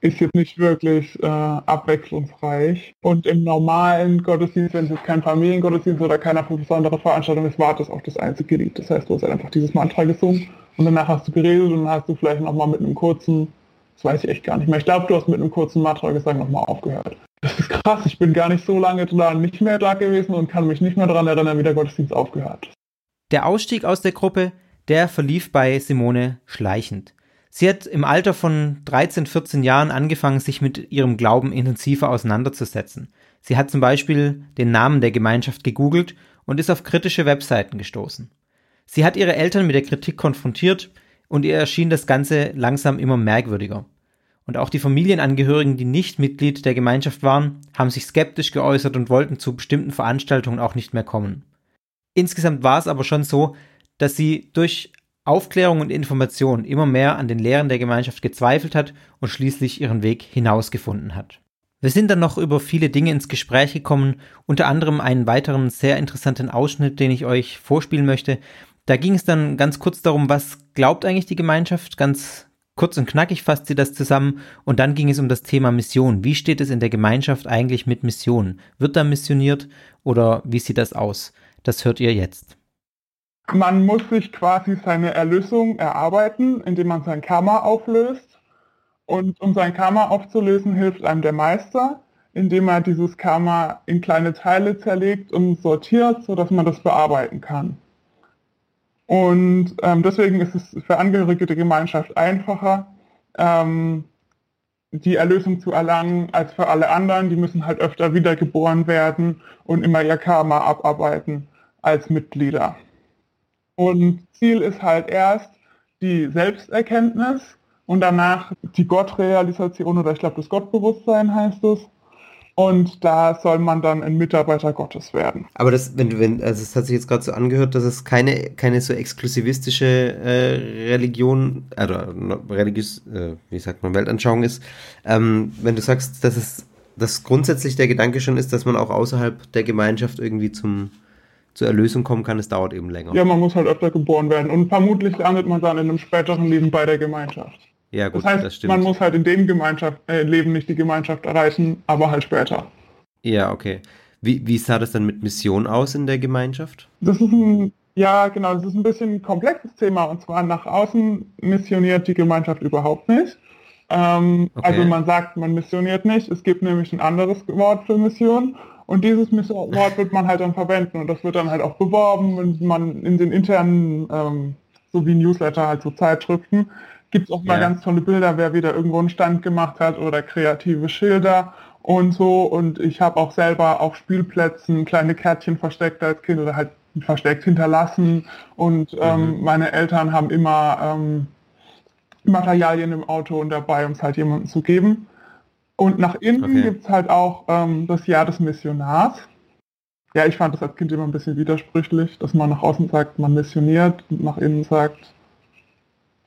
ist jetzt nicht wirklich äh, abwechslungsreich. Und im normalen Gottesdienst, wenn es jetzt kein Familiengottesdienst oder keine besondere Veranstaltung ist, war das auch das einzige Lied. Das heißt, du hast einfach dieses Mantra gesungen und danach hast du geredet und dann hast du vielleicht nochmal mit einem kurzen, das weiß ich echt gar nicht mehr, ich glaube, du hast mit einem kurzen Mantra gesagt nochmal aufgehört. Das ist krass, ich bin gar nicht so lange da nicht mehr da gewesen und kann mich nicht mehr daran erinnern, wie der Gottesdienst aufgehört Der Ausstieg aus der Gruppe, der verlief bei Simone schleichend. Sie hat im Alter von 13, 14 Jahren angefangen, sich mit ihrem Glauben intensiver auseinanderzusetzen. Sie hat zum Beispiel den Namen der Gemeinschaft gegoogelt und ist auf kritische Webseiten gestoßen. Sie hat ihre Eltern mit der Kritik konfrontiert und ihr erschien das Ganze langsam immer merkwürdiger. Und auch die Familienangehörigen, die nicht Mitglied der Gemeinschaft waren, haben sich skeptisch geäußert und wollten zu bestimmten Veranstaltungen auch nicht mehr kommen. Insgesamt war es aber schon so, dass sie durch Aufklärung und Information immer mehr an den Lehren der Gemeinschaft gezweifelt hat und schließlich ihren Weg hinausgefunden hat. Wir sind dann noch über viele Dinge ins Gespräch gekommen, unter anderem einen weiteren sehr interessanten Ausschnitt, den ich euch vorspielen möchte. Da ging es dann ganz kurz darum, was glaubt eigentlich die Gemeinschaft, ganz kurz und knackig fasst sie das zusammen und dann ging es um das Thema Mission. Wie steht es in der Gemeinschaft eigentlich mit Mission? Wird da missioniert oder wie sieht das aus? Das hört ihr jetzt. Man muss sich quasi seine Erlösung erarbeiten, indem man sein Karma auflöst. Und um sein Karma aufzulösen, hilft einem der Meister, indem er dieses Karma in kleine Teile zerlegt und sortiert, sodass man das bearbeiten kann. Und ähm, deswegen ist es für Angehörige der Gemeinschaft einfacher, ähm, die Erlösung zu erlangen als für alle anderen. Die müssen halt öfter wiedergeboren werden und immer ihr Karma abarbeiten als Mitglieder. Und Ziel ist halt erst die Selbsterkenntnis und danach die Gottrealisation oder ich glaube das Gottbewusstsein heißt es. Und da soll man dann ein Mitarbeiter Gottes werden. Aber das, wenn, wenn, also es hat sich jetzt gerade so angehört, dass es keine, keine so exklusivistische äh, Religion, oder religiös, äh, wie sagt man, Weltanschauung ist. Ähm, wenn du sagst, dass es, dass grundsätzlich der Gedanke schon ist, dass man auch außerhalb der Gemeinschaft irgendwie zum, zur Erlösung kommen kann, es dauert eben länger. Ja, man muss halt öfter geboren werden und vermutlich landet man dann in einem späteren Leben bei der Gemeinschaft. Ja, gut, das heißt, das stimmt. man muss halt in dem Gemeinschaft, äh, Leben nicht die Gemeinschaft erreichen, aber halt später. Ja, okay. Wie, wie sah das dann mit Mission aus in der Gemeinschaft? Das ist ein, ja, genau, das ist ein bisschen ein komplexes Thema und zwar nach außen missioniert die Gemeinschaft überhaupt nicht. Ähm, okay. Also man sagt, man missioniert nicht. Es gibt nämlich ein anderes Wort für Mission und dieses Wort wird man halt dann verwenden und das wird dann halt auch beworben und man in den internen, ähm, so wie Newsletter halt so Zeitschriften, gibt es auch mal ganz tolle Bilder, wer wieder irgendwo einen Stand gemacht hat oder kreative Schilder und so. Und ich habe auch selber auf Spielplätzen kleine Kärtchen versteckt als Kind oder halt versteckt hinterlassen. Und ähm, mhm. meine Eltern haben immer ähm, Materialien im Auto und dabei, um es halt jemandem zu geben. Und nach innen okay. gibt es halt auch ähm, das Jahr des Missionars. Ja, ich fand das als Kind immer ein bisschen widersprüchlich, dass man nach außen sagt, man missioniert und nach innen sagt,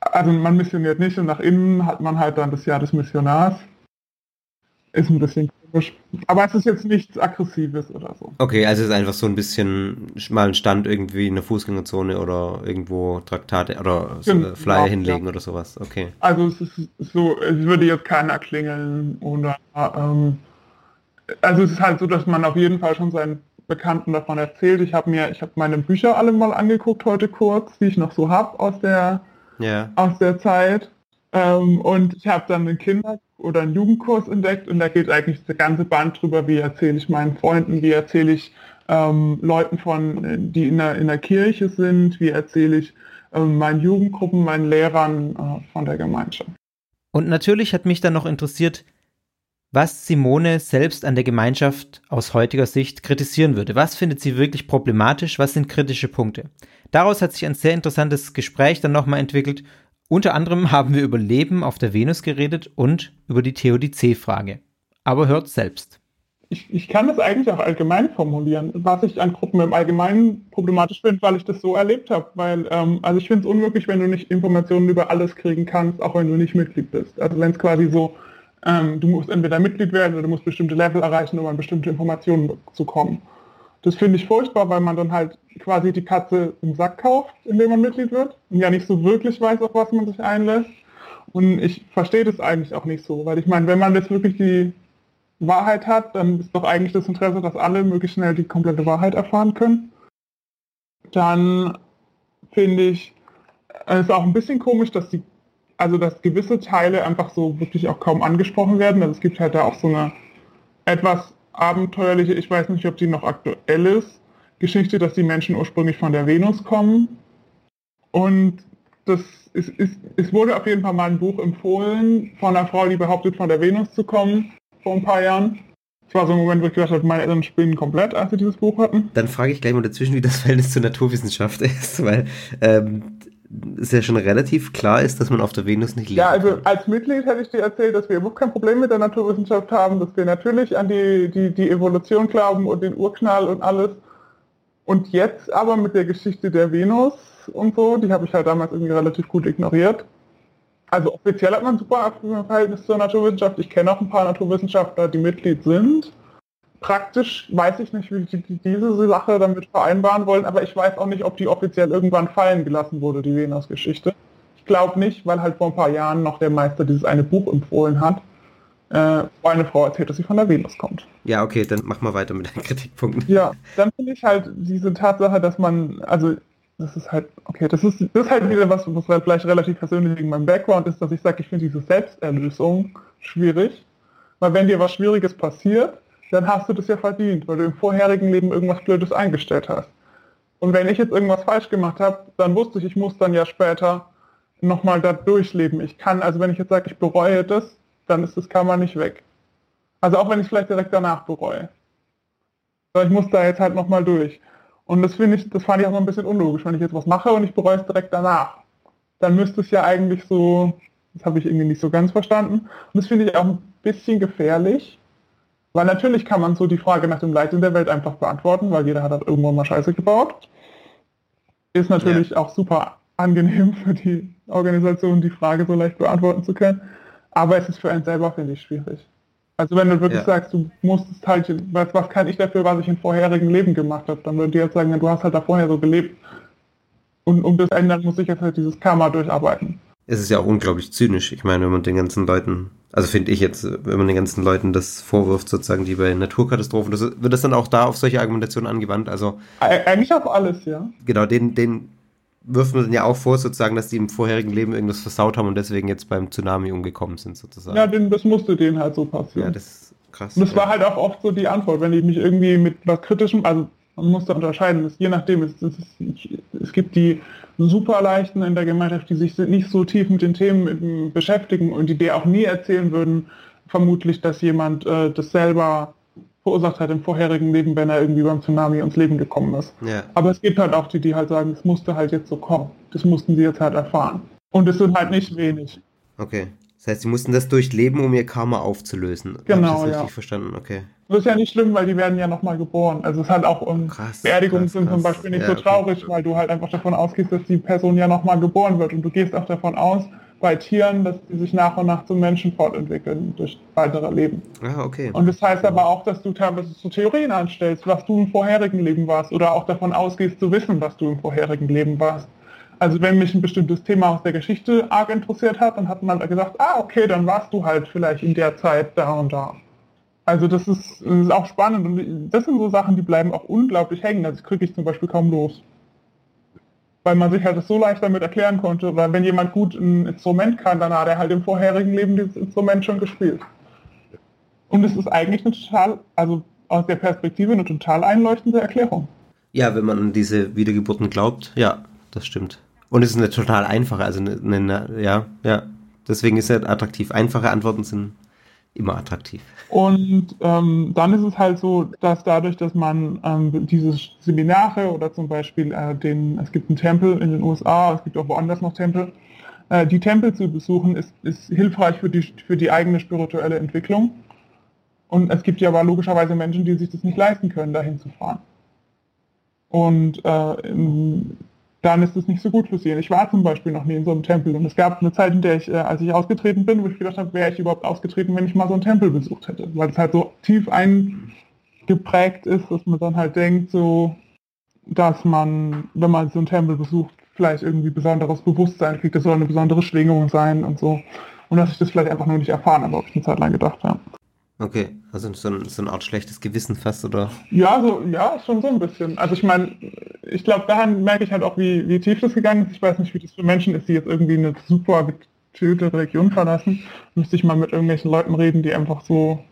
also man missioniert nicht und nach innen hat man halt dann das Jahr des Missionars. Ist ein bisschen komisch. Aber es ist jetzt nichts Aggressives oder so. Okay, also es ist einfach so ein bisschen mal ein Stand irgendwie in der Fußgängerzone oder irgendwo Traktate oder genau, Flyer hinlegen ja. oder sowas. Okay. Also es ist so, es würde jetzt keiner klingeln oder ähm, also es ist halt so, dass man auf jeden Fall schon seinen Bekannten davon erzählt. Ich habe mir, ich habe meine Bücher alle mal angeguckt heute kurz, die ich noch so habe aus der yeah. aus der Zeit. Ähm, und ich habe dann einen Kinder- oder einen Jugendkurs entdeckt und da geht eigentlich das ganze Band drüber, wie erzähle ich meinen Freunden, wie erzähle ich ähm, Leuten von, die in der, in der Kirche sind, wie erzähle ich ähm, meinen Jugendgruppen, meinen Lehrern äh, von der Gemeinschaft. Und natürlich hat mich dann noch interessiert, was Simone selbst an der Gemeinschaft aus heutiger Sicht kritisieren würde. Was findet sie wirklich problematisch? Was sind kritische Punkte? Daraus hat sich ein sehr interessantes Gespräch dann nochmal entwickelt unter anderem haben wir über Leben auf der Venus geredet und über die Theodizee-Frage. Aber hört selbst. Ich, ich, kann das eigentlich auch allgemein formulieren, was ich an Gruppen im Allgemeinen problematisch finde, weil ich das so erlebt habe. Weil, ähm, also ich finde es unmöglich, wenn du nicht Informationen über alles kriegen kannst, auch wenn du nicht Mitglied bist. Also wenn es quasi so, ähm, du musst entweder Mitglied werden oder du musst bestimmte Level erreichen, um an bestimmte Informationen zu kommen. Das finde ich furchtbar, weil man dann halt quasi die Katze im Sack kauft, indem man Mitglied wird und ja nicht so wirklich weiß, auf was man sich einlässt. Und ich verstehe das eigentlich auch nicht so, weil ich meine, wenn man jetzt wirklich die Wahrheit hat, dann ist doch eigentlich das Interesse, dass alle möglichst schnell die komplette Wahrheit erfahren können. Dann finde ich es ist auch ein bisschen komisch, dass die, also dass gewisse Teile einfach so wirklich auch kaum angesprochen werden. Also es gibt halt da auch so eine etwas abenteuerliche, ich weiß nicht, ob die noch aktuell ist, Geschichte, dass die Menschen ursprünglich von der Venus kommen. Und das ist, ist, es wurde auf jeden Fall mal ein Buch empfohlen von einer Frau, die behauptet, von der Venus zu kommen, vor ein paar Jahren. Das war so ein Moment, wo ich gedacht habe, meine Eltern spinnen komplett, als sie dieses Buch hatten. Dann frage ich gleich mal dazwischen, wie das Verhältnis zur Naturwissenschaft ist, weil ähm, es ja schon relativ klar ist, dass man auf der Venus nicht lebt. Ja, also als Mitglied hätte ich dir erzählt, dass wir überhaupt kein Problem mit der Naturwissenschaft haben, dass wir natürlich an die, die, die Evolution glauben und den Urknall und alles. Und jetzt aber mit der Geschichte der Venus und so, die habe ich halt damals irgendwie relativ gut ignoriert. Also offiziell hat man ein super Verhältnis zur Naturwissenschaft. Ich kenne auch ein paar Naturwissenschaftler, die Mitglied sind. Praktisch weiß ich nicht, wie die diese Sache damit vereinbaren wollen, aber ich weiß auch nicht, ob die offiziell irgendwann fallen gelassen wurde, die Venus-Geschichte. Ich glaube nicht, weil halt vor ein paar Jahren noch der Meister dieses eine Buch empfohlen hat, äh, wo eine Frau erzählt, dass sie von der Venus kommt. Ja, okay, dann mach mal weiter mit deinen Kritikpunkten. Ja, dann finde ich halt diese Tatsache, dass man, also das ist halt, okay, das ist, das ist halt wieder was, was halt vielleicht relativ persönlich in meinem Background ist, dass ich sage, ich finde diese Selbsterlösung schwierig. Weil wenn dir was Schwieriges passiert, dann hast du das ja verdient, weil du im vorherigen Leben irgendwas Blödes eingestellt hast. Und wenn ich jetzt irgendwas falsch gemacht habe, dann wusste ich, ich muss dann ja später nochmal da durchleben. Ich kann, also wenn ich jetzt sage, ich bereue das, dann ist das Karma nicht weg. Also auch wenn ich es vielleicht direkt danach bereue. Aber ich muss da jetzt halt nochmal durch. Und das finde ich, das fand ich auch mal ein bisschen unlogisch, wenn ich jetzt was mache und ich bereue es direkt danach. Dann müsste es ja eigentlich so, das habe ich irgendwie nicht so ganz verstanden. Und das finde ich auch ein bisschen gefährlich, weil natürlich kann man so die Frage nach dem Leid in der Welt einfach beantworten, weil jeder hat halt irgendwann mal Scheiße gebaut. Ist natürlich ja. auch super angenehm für die Organisation, die Frage so leicht beantworten zu können. Aber es ist für einen selber, finde ich, schwierig. Also wenn du wirklich ja. sagst, du musstest halt, was, was kann ich dafür, was ich in vorherigen Leben gemacht habe, dann würde ich jetzt sagen, du hast halt da vorher so gelebt. Und um das zu ändern, muss ich jetzt halt dieses Karma durcharbeiten. Es ist ja auch unglaublich zynisch. Ich meine, wenn man den ganzen Leuten, also finde ich jetzt, wenn man den ganzen Leuten das vorwirft, sozusagen, die bei Naturkatastrophen, das, wird das dann auch da auf solche Argumentationen angewandt? Also Eigentlich auf alles, ja. Genau, den, den wirft man dann ja auch vor, sozusagen, dass die im vorherigen Leben irgendwas versaut haben und deswegen jetzt beim Tsunami umgekommen sind, sozusagen. Ja, den, das musste denen halt so passieren. Ja, das ist krass. Und das ja. war halt auch oft so die Antwort, wenn ich mich irgendwie mit was Kritischem, also man muss da unterscheiden, je nachdem, es, es, es gibt die Superleichten in der Gemeinschaft, die sich nicht so tief mit den Themen beschäftigen und die dir auch nie erzählen würden, vermutlich, dass jemand äh, das selber verursacht hat im vorherigen Leben, wenn er irgendwie beim Tsunami ins Leben gekommen ist. Ja. Aber es gibt halt auch die, die halt sagen, es musste halt jetzt so kommen. Das mussten sie jetzt halt erfahren. Und es sind halt nicht wenig. Okay. Das heißt, sie mussten das durchleben, um ihr Karma aufzulösen. Genau, Hab ich das richtig ja. verstanden, okay. Das ist ja nicht schlimm, weil die werden ja nochmal geboren. Also es ist halt auch um krass, Beerdigungen krass, sind krass. zum Beispiel nicht ja, so traurig, okay. weil du halt einfach davon ausgehst, dass die Person ja nochmal geboren wird. Und du gehst auch davon aus, bei Tieren, dass die sich nach und nach zum Menschen fortentwickeln durch weitere Leben. Ah, okay. Und das heißt aber auch, dass du teilweise so Theorien anstellst, was du im vorherigen Leben warst oder auch davon ausgehst zu wissen, was du im vorherigen Leben warst. Also wenn mich ein bestimmtes Thema aus der Geschichte arg interessiert hat, dann hat man halt gesagt, ah okay, dann warst du halt vielleicht in der Zeit da und da. Also das ist, das ist auch spannend und das sind so Sachen, die bleiben auch unglaublich hängen. Das kriege ich zum Beispiel kaum los weil man sich halt das so leicht damit erklären konnte. Oder wenn jemand gut ein Instrument kann, dann hat er halt im vorherigen Leben dieses Instrument schon gespielt. Und es ist eigentlich eine total, also aus der Perspektive eine total einleuchtende Erklärung. Ja, wenn man an diese Wiedergeburten glaubt, ja, das stimmt. Und es ist eine total einfache, also eine, eine ja, ja. Deswegen ist es attraktiv. Einfache Antworten sind immer attraktiv. Und ähm, dann ist es halt so, dass dadurch, dass man ähm, diese Seminare oder zum Beispiel äh, den, es gibt einen Tempel in den USA, es gibt auch woanders noch Tempel, äh, die Tempel zu besuchen ist, ist hilfreich für die, für die eigene spirituelle Entwicklung. Und es gibt ja aber logischerweise Menschen, die sich das nicht leisten können, dahin zu fahren. Und äh, dann ist es nicht so gut für sie. Ich war zum Beispiel noch nie in so einem Tempel und es gab eine Zeit, in der ich, äh, als ich ausgetreten bin, wo ich gedacht habe, wäre ich überhaupt ausgetreten, wenn ich mal so einen Tempel besucht hätte. Weil es halt so tief eingeprägt ist, dass man dann halt denkt, so, dass man, wenn man so einen Tempel besucht, vielleicht irgendwie besonderes Bewusstsein kriegt, das soll eine besondere Schwingung sein und so. Und dass ich das vielleicht einfach nur nicht erfahren habe, habe ich eine Zeit lang gedacht, ja. Okay, also so, ein, so eine Art schlechtes Gewissen fast, oder? Ja, so, ja, schon so ein bisschen. Also ich meine, ich glaube, daran merke ich halt auch, wie, wie tief das gegangen ist. Ich weiß nicht, wie das für Menschen ist, die jetzt irgendwie eine super gechillte Region verlassen. Müsste ich mal mit irgendwelchen Leuten reden, die einfach so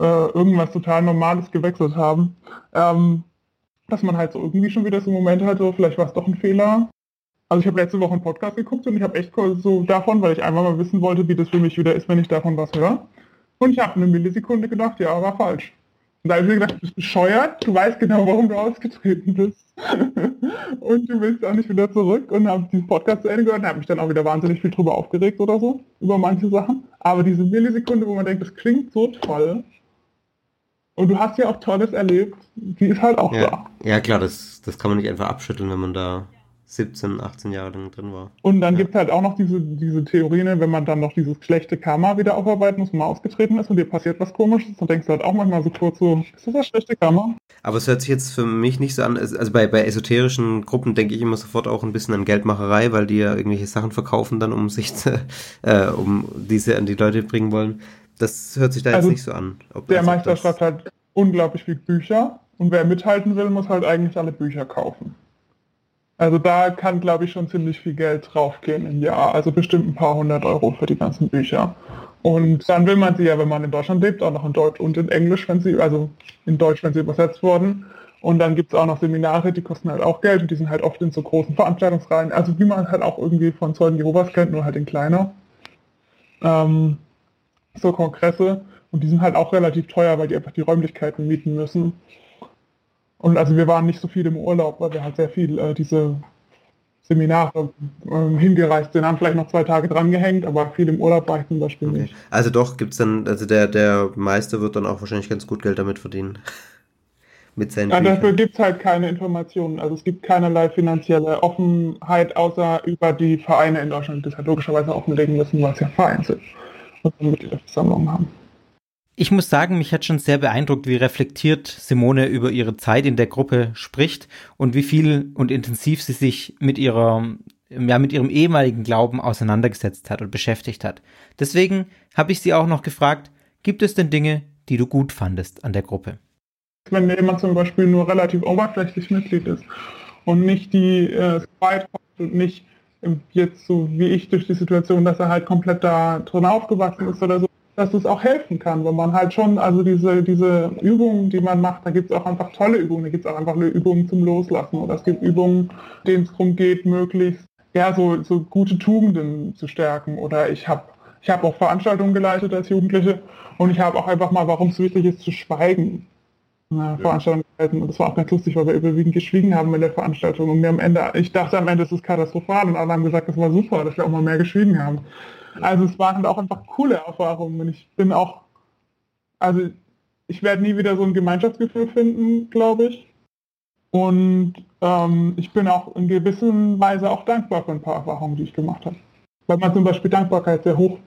äh, irgendwas total Normales gewechselt haben. Ähm, dass man halt so irgendwie schon wieder so Momente hat, so vielleicht war es doch ein Fehler. Also ich habe letzte Woche einen Podcast geguckt und ich habe echt so davon, weil ich einfach mal wissen wollte, wie das für mich wieder ist, wenn ich davon was höre. Und ich habe eine Millisekunde gedacht, ja, war falsch. Und da habe ich mir gedacht, du bist bescheuert, du weißt genau, warum du ausgetreten bist. und du willst auch nicht wieder zurück und habe diesen Podcast zu Ende gehört und habe mich dann auch wieder wahnsinnig viel drüber aufgeregt oder so, über manche Sachen. Aber diese Millisekunde, wo man denkt, das klingt so toll, und du hast ja auch Tolles erlebt, die ist halt auch ja. da. Ja klar, das, das kann man nicht einfach abschütteln, wenn man da 17, 18 Jahre lang drin war. Und dann ja. gibt es halt auch noch diese, diese Theorien, wenn man dann noch dieses schlechte Karma wieder aufarbeiten muss, wenn man ausgetreten ist und dir passiert was komisches, dann denkst du halt auch manchmal so kurz so, ist das das schlechte Karma? Aber es hört sich jetzt für mich nicht so an, also bei, bei esoterischen Gruppen denke ich immer sofort auch ein bisschen an Geldmacherei, weil die ja irgendwelche Sachen verkaufen dann, um sich zu, äh, um diese an die Leute bringen wollen. Das hört sich da also jetzt nicht so an. der Meister schreibt halt unglaublich viele Bücher und wer mithalten will, muss halt eigentlich alle Bücher kaufen. Also da kann, glaube ich, schon ziemlich viel Geld draufgehen im Jahr. Also bestimmt ein paar hundert Euro für die ganzen Bücher. Und dann will man sie ja, wenn man in Deutschland lebt, auch noch in Deutsch und in Englisch, wenn sie, also in Deutsch, wenn sie übersetzt wurden. Und dann gibt es auch noch Seminare, die kosten halt auch Geld und die sind halt oft in so großen Veranstaltungsreihen. Also wie man halt auch irgendwie von Zeugen Jehovas kennt, nur halt in kleiner. Ähm, so Kongresse und die sind halt auch relativ teuer, weil die einfach die Räumlichkeiten mieten müssen. Und also wir waren nicht so viel im Urlaub, weil wir halt sehr viel äh, diese Seminare äh, hingereist sind, haben vielleicht noch zwei Tage dran gehängt, aber viel im Urlaub war ich zum Beispiel okay. nicht. Also doch, gibt es dann, also der, der Meister wird dann auch wahrscheinlich ganz gut Geld damit verdienen. Mit seinen ja, dafür gibt es halt keine Informationen. Also es gibt keinerlei finanzielle Offenheit, außer über die Vereine in Deutschland, die das halt logischerweise offenlegen müssen, weil es ja Vereine sind und damit die Versammlungen haben. Ich muss sagen, mich hat schon sehr beeindruckt, wie reflektiert Simone über ihre Zeit in der Gruppe spricht und wie viel und intensiv sie sich mit ihrer ja, mit ihrem ehemaligen Glauben auseinandergesetzt hat und beschäftigt hat. Deswegen habe ich sie auch noch gefragt, gibt es denn Dinge, die du gut fandest an der Gruppe? Wenn jemand zum Beispiel nur relativ oberflächlich Mitglied ist und nicht die äh, und nicht jetzt so wie ich durch die Situation, dass er halt komplett da drin aufgewachsen ist oder so, dass es auch helfen kann, wenn man halt schon, also diese, diese Übungen, die man macht, da gibt es auch einfach tolle Übungen, da gibt es auch einfach eine Übung zum Loslassen oder es gibt Übungen, denen es darum geht, möglichst ja, so, so gute Tugenden zu stärken oder ich habe ich hab auch Veranstaltungen geleitet als Jugendliche und ich habe auch einfach mal, warum es wichtig ist, zu schweigen. Ja. Veranstaltung gehalten und das war auch ganz lustig, weil wir überwiegend geschwiegen haben in der Veranstaltung und mir am Ende, ich dachte am Ende, es ist katastrophal und alle haben gesagt, das war super, dass wir auch mal mehr geschwiegen haben. Also es waren auch einfach coole Erfahrungen und ich bin auch, also ich werde nie wieder so ein Gemeinschaftsgefühl finden, glaube ich. Und ähm, ich bin auch in gewisser Weise auch dankbar für ein paar Erfahrungen, die ich gemacht habe. Weil man zum Beispiel Dankbarkeit sehr hoch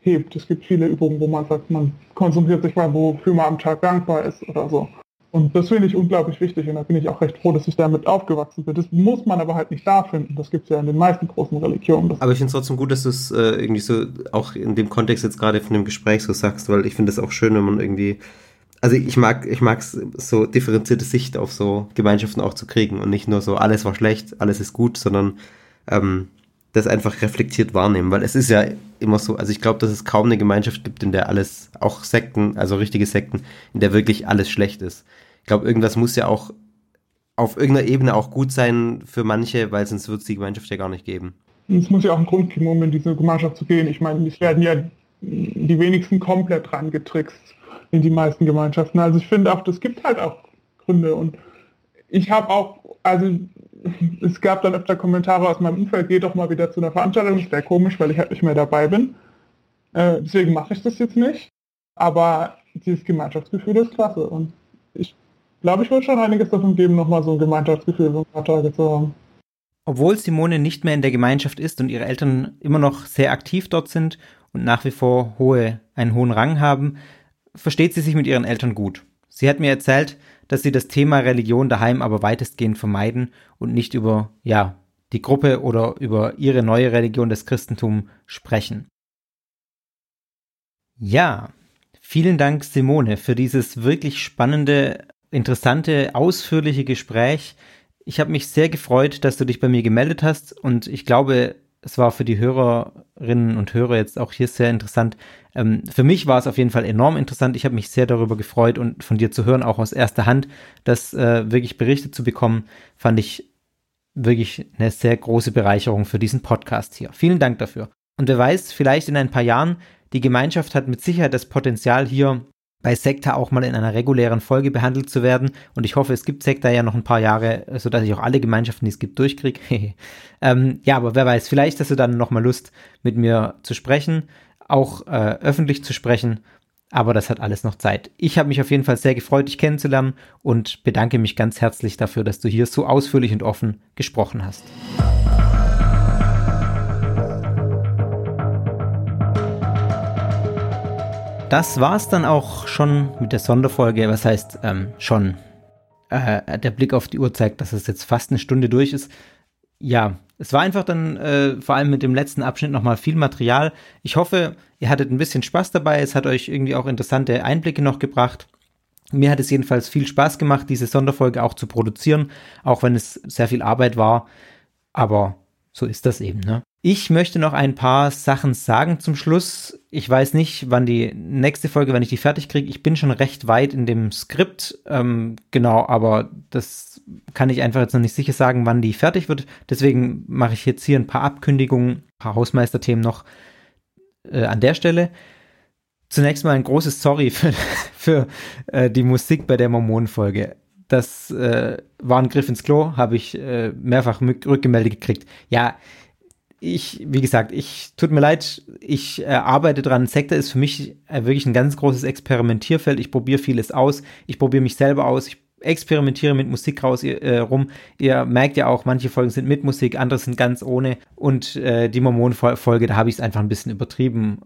hebt. Es gibt viele Übungen, wo man sagt, man konzentriert sich mal, wofür man am Tag dankbar ist oder so. Und das finde ich unglaublich wichtig und da bin ich auch recht froh, dass ich damit aufgewachsen bin. Das muss man aber halt nicht da finden. Das gibt es ja in den meisten großen Religionen. Aber ich finde es trotzdem gut, dass du es äh, irgendwie so auch in dem Kontext jetzt gerade von dem Gespräch so sagst, weil ich finde es auch schön, wenn man irgendwie also ich mag ich mag so differenzierte Sicht auf so Gemeinschaften auch zu kriegen und nicht nur so alles war schlecht, alles ist gut, sondern ähm, das einfach reflektiert wahrnehmen, weil es ist ja immer so, also ich glaube, dass es kaum eine Gemeinschaft gibt, in der alles, auch Sekten, also richtige Sekten, in der wirklich alles schlecht ist. Ich glaube, irgendwas muss ja auch auf irgendeiner Ebene auch gut sein für manche, weil sonst wird es die Gemeinschaft ja gar nicht geben. Es muss ja auch einen Grund geben, um in diese Gemeinschaft zu gehen. Ich meine, es werden ja die wenigsten komplett rangetrickst in die meisten Gemeinschaften. Also ich finde auch, das gibt halt auch Gründe. Und ich habe auch, also es gab dann öfter Kommentare aus meinem Umfeld, geh doch mal wieder zu einer Veranstaltung. Das wäre komisch, weil ich halt nicht mehr dabei bin. Äh, deswegen mache ich das jetzt nicht. Aber dieses Gemeinschaftsgefühl ist klasse. Und ich glaube, ich würde schon einiges davon geben, nochmal so ein Gemeinschaftsgefühl so ein paar Tage zu haben. Obwohl Simone nicht mehr in der Gemeinschaft ist und ihre Eltern immer noch sehr aktiv dort sind und nach wie vor hohe, einen hohen Rang haben, versteht sie sich mit ihren Eltern gut. Sie hat mir erzählt, dass sie das Thema Religion daheim aber weitestgehend vermeiden und nicht über, ja, die Gruppe oder über ihre neue Religion des Christentum sprechen. Ja, vielen Dank Simone für dieses wirklich spannende interessante, ausführliche Gespräch. Ich habe mich sehr gefreut, dass du dich bei mir gemeldet hast und ich glaube, es war für die Hörerinnen und Hörer jetzt auch hier sehr interessant. Ähm, für mich war es auf jeden Fall enorm interessant. Ich habe mich sehr darüber gefreut und von dir zu hören, auch aus erster Hand, das äh, wirklich berichtet zu bekommen, fand ich wirklich eine sehr große Bereicherung für diesen Podcast hier. Vielen Dank dafür. Und wer weiß, vielleicht in ein paar Jahren, die Gemeinschaft hat mit Sicherheit das Potenzial hier bei Sekta auch mal in einer regulären Folge behandelt zu werden. Und ich hoffe, es gibt Sekta ja noch ein paar Jahre, sodass ich auch alle Gemeinschaften, die es gibt, durchkriege. ähm, ja, aber wer weiß, vielleicht hast du dann noch mal Lust, mit mir zu sprechen, auch äh, öffentlich zu sprechen. Aber das hat alles noch Zeit. Ich habe mich auf jeden Fall sehr gefreut, dich kennenzulernen und bedanke mich ganz herzlich dafür, dass du hier so ausführlich und offen gesprochen hast. Das war es dann auch schon mit der Sonderfolge. Was heißt ähm, schon? Äh, der Blick auf die Uhr zeigt, dass es jetzt fast eine Stunde durch ist. Ja, es war einfach dann äh, vor allem mit dem letzten Abschnitt nochmal viel Material. Ich hoffe, ihr hattet ein bisschen Spaß dabei. Es hat euch irgendwie auch interessante Einblicke noch gebracht. Mir hat es jedenfalls viel Spaß gemacht, diese Sonderfolge auch zu produzieren, auch wenn es sehr viel Arbeit war. Aber so ist das eben, ne? Ich möchte noch ein paar Sachen sagen zum Schluss. Ich weiß nicht, wann die nächste Folge, wann ich die fertig kriege. Ich bin schon recht weit in dem Skript, ähm, genau, aber das kann ich einfach jetzt noch nicht sicher sagen, wann die fertig wird. Deswegen mache ich jetzt hier ein paar Abkündigungen, ein paar Hausmeisterthemen noch äh, an der Stelle. Zunächst mal ein großes Sorry für, für äh, die Musik bei der Mormonenfolge. Das äh, war ein Griff ins Klo, habe ich äh, mehrfach rückgemeldet gekriegt. Ja, ich, wie gesagt, ich, tut mir leid, ich äh, arbeite dran. Sektor ist für mich äh, wirklich ein ganz großes Experimentierfeld. Ich probiere vieles aus. Ich probiere mich selber aus. Ich experimentiere mit Musik raus äh, rum. Ihr merkt ja auch, manche Folgen sind mit Musik, andere sind ganz ohne. Und äh, die Mormon-Folge, da habe ich es einfach ein bisschen übertrieben.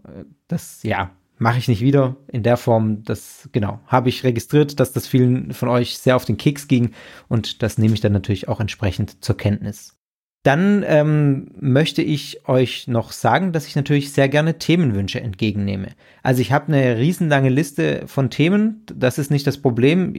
Das, ja, mache ich nicht wieder in der Form. Das, genau, habe ich registriert, dass das vielen von euch sehr auf den Keks ging. Und das nehme ich dann natürlich auch entsprechend zur Kenntnis. Dann ähm, möchte ich euch noch sagen, dass ich natürlich sehr gerne Themenwünsche entgegennehme. Also ich habe eine riesenlange Liste von Themen, das ist nicht das Problem.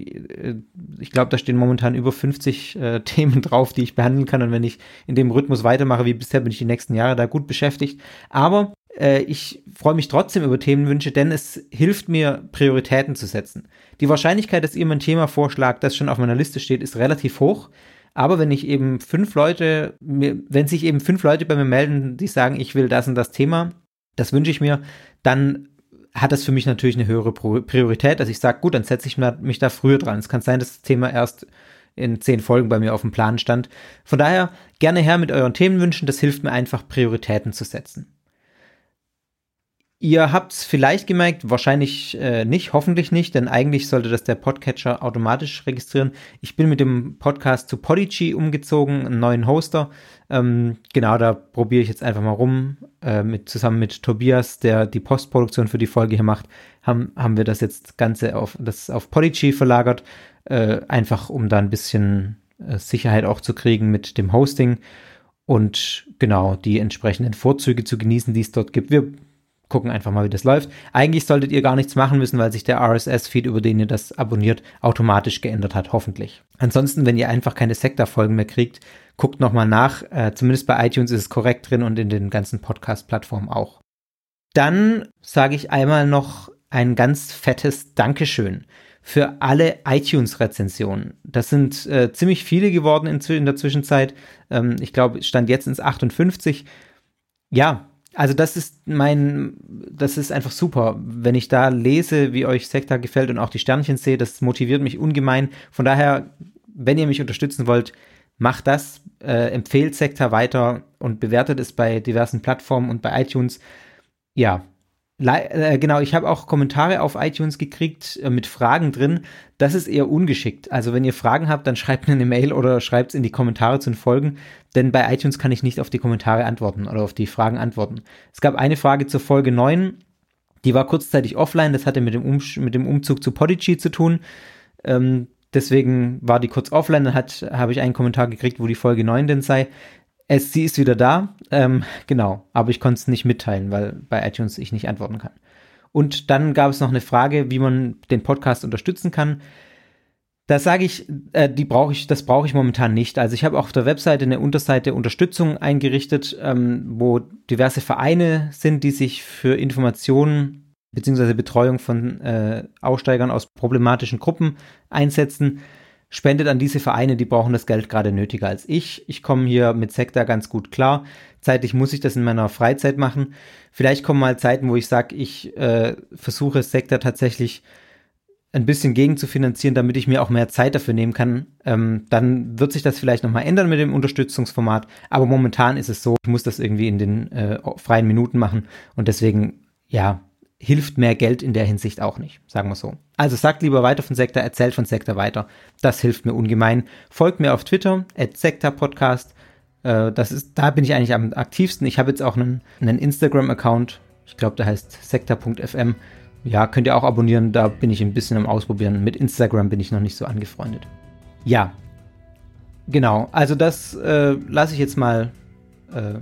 Ich glaube, da stehen momentan über 50 äh, Themen drauf, die ich behandeln kann. Und wenn ich in dem Rhythmus weitermache wie bisher, bin ich die nächsten Jahre da gut beschäftigt. Aber äh, ich freue mich trotzdem über Themenwünsche, denn es hilft mir, Prioritäten zu setzen. Die Wahrscheinlichkeit, dass ihr mir ein Thema vorschlagt, das schon auf meiner Liste steht, ist relativ hoch. Aber wenn ich eben fünf Leute, wenn sich eben fünf Leute bei mir melden, die sagen, ich will das und das Thema, das wünsche ich mir, dann hat das für mich natürlich eine höhere Priorität, dass ich sage, gut, dann setze ich mich da früher dran. Es kann sein, dass das Thema erst in zehn Folgen bei mir auf dem Plan stand. Von daher gerne her mit euren Themenwünschen, das hilft mir einfach, Prioritäten zu setzen. Ihr habt es vielleicht gemerkt, wahrscheinlich äh, nicht, hoffentlich nicht, denn eigentlich sollte das der Podcatcher automatisch registrieren. Ich bin mit dem Podcast zu Podigy umgezogen, einen neuen Hoster. Ähm, genau, da probiere ich jetzt einfach mal rum. Äh, mit, zusammen mit Tobias, der die Postproduktion für die Folge hier macht, haben, haben wir das jetzt Ganze auf, das auf Podigy verlagert. Äh, einfach um da ein bisschen äh, Sicherheit auch zu kriegen mit dem Hosting und genau die entsprechenden Vorzüge zu genießen, die es dort gibt. Wir gucken einfach mal, wie das läuft. Eigentlich solltet ihr gar nichts machen müssen, weil sich der RSS-Feed, über den ihr das abonniert, automatisch geändert hat, hoffentlich. Ansonsten, wenn ihr einfach keine Sektor-Folgen mehr kriegt, guckt nochmal nach. Äh, zumindest bei iTunes ist es korrekt drin und in den ganzen Podcast-Plattformen auch. Dann sage ich einmal noch ein ganz fettes Dankeschön für alle iTunes-Rezensionen. Das sind äh, ziemlich viele geworden in, in der Zwischenzeit. Ähm, ich glaube, stand jetzt ins 58. Ja, also das ist mein, das ist einfach super. Wenn ich da lese, wie euch Sekta gefällt und auch die Sternchen sehe, das motiviert mich ungemein. Von daher, wenn ihr mich unterstützen wollt, macht das, äh, empfehlt Sekta weiter und bewertet es bei diversen Plattformen und bei iTunes. Ja, äh, genau, ich habe auch Kommentare auf iTunes gekriegt äh, mit Fragen drin. Das ist eher ungeschickt. Also wenn ihr Fragen habt, dann schreibt mir eine Mail oder schreibt es in die Kommentare zu den Folgen. Denn bei iTunes kann ich nicht auf die Kommentare antworten oder auf die Fragen antworten. Es gab eine Frage zur Folge 9. Die war kurzzeitig offline. Das hatte mit dem, um mit dem Umzug zu Podigy zu tun. Ähm, deswegen war die kurz offline. Dann habe ich einen Kommentar gekriegt, wo die Folge 9 denn sei. Es, sie ist wieder da, ähm, genau, aber ich konnte es nicht mitteilen, weil bei iTunes ich nicht antworten kann. Und dann gab es noch eine Frage, wie man den Podcast unterstützen kann. Da sage ich, äh, die brauche ich, das brauche ich momentan nicht. Also ich habe auf der Webseite eine Unterseite Unterstützung eingerichtet, ähm, wo diverse Vereine sind, die sich für Informationen bzw. Betreuung von äh, Aussteigern aus problematischen Gruppen einsetzen. Spendet an diese Vereine, die brauchen das Geld gerade nötiger als ich. Ich komme hier mit Sekta ganz gut klar. Zeitlich muss ich das in meiner Freizeit machen. Vielleicht kommen mal Zeiten, wo ich sage, ich äh, versuche Sekta tatsächlich ein bisschen gegen zu finanzieren, damit ich mir auch mehr Zeit dafür nehmen kann, ähm, dann wird sich das vielleicht nochmal ändern mit dem Unterstützungsformat. Aber momentan ist es so, ich muss das irgendwie in den äh, freien Minuten machen und deswegen, ja, hilft mehr Geld in der Hinsicht auch nicht, sagen wir so. Also sagt lieber weiter von Sektor, erzählt von Sektor weiter. Das hilft mir ungemein. Folgt mir auf Twitter, at Podcast. Äh, das ist, da bin ich eigentlich am aktivsten. Ich habe jetzt auch einen, einen Instagram-Account. Ich glaube, der heißt sektor.fm ja, könnt ihr auch abonnieren. Da bin ich ein bisschen am Ausprobieren. Mit Instagram bin ich noch nicht so angefreundet. Ja, genau. Also das äh, lasse ich jetzt mal äh,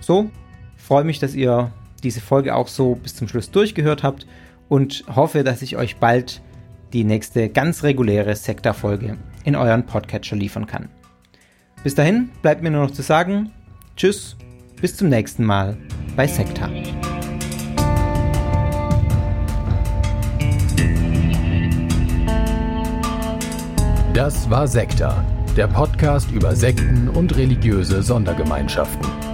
so. Freue mich, dass ihr diese Folge auch so bis zum Schluss durchgehört habt und hoffe, dass ich euch bald die nächste ganz reguläre Sekta-Folge in euren Podcatcher liefern kann. Bis dahin bleibt mir nur noch zu sagen, tschüss, bis zum nächsten Mal bei Sekta. Das war Sekta, der Podcast über Sekten und religiöse Sondergemeinschaften.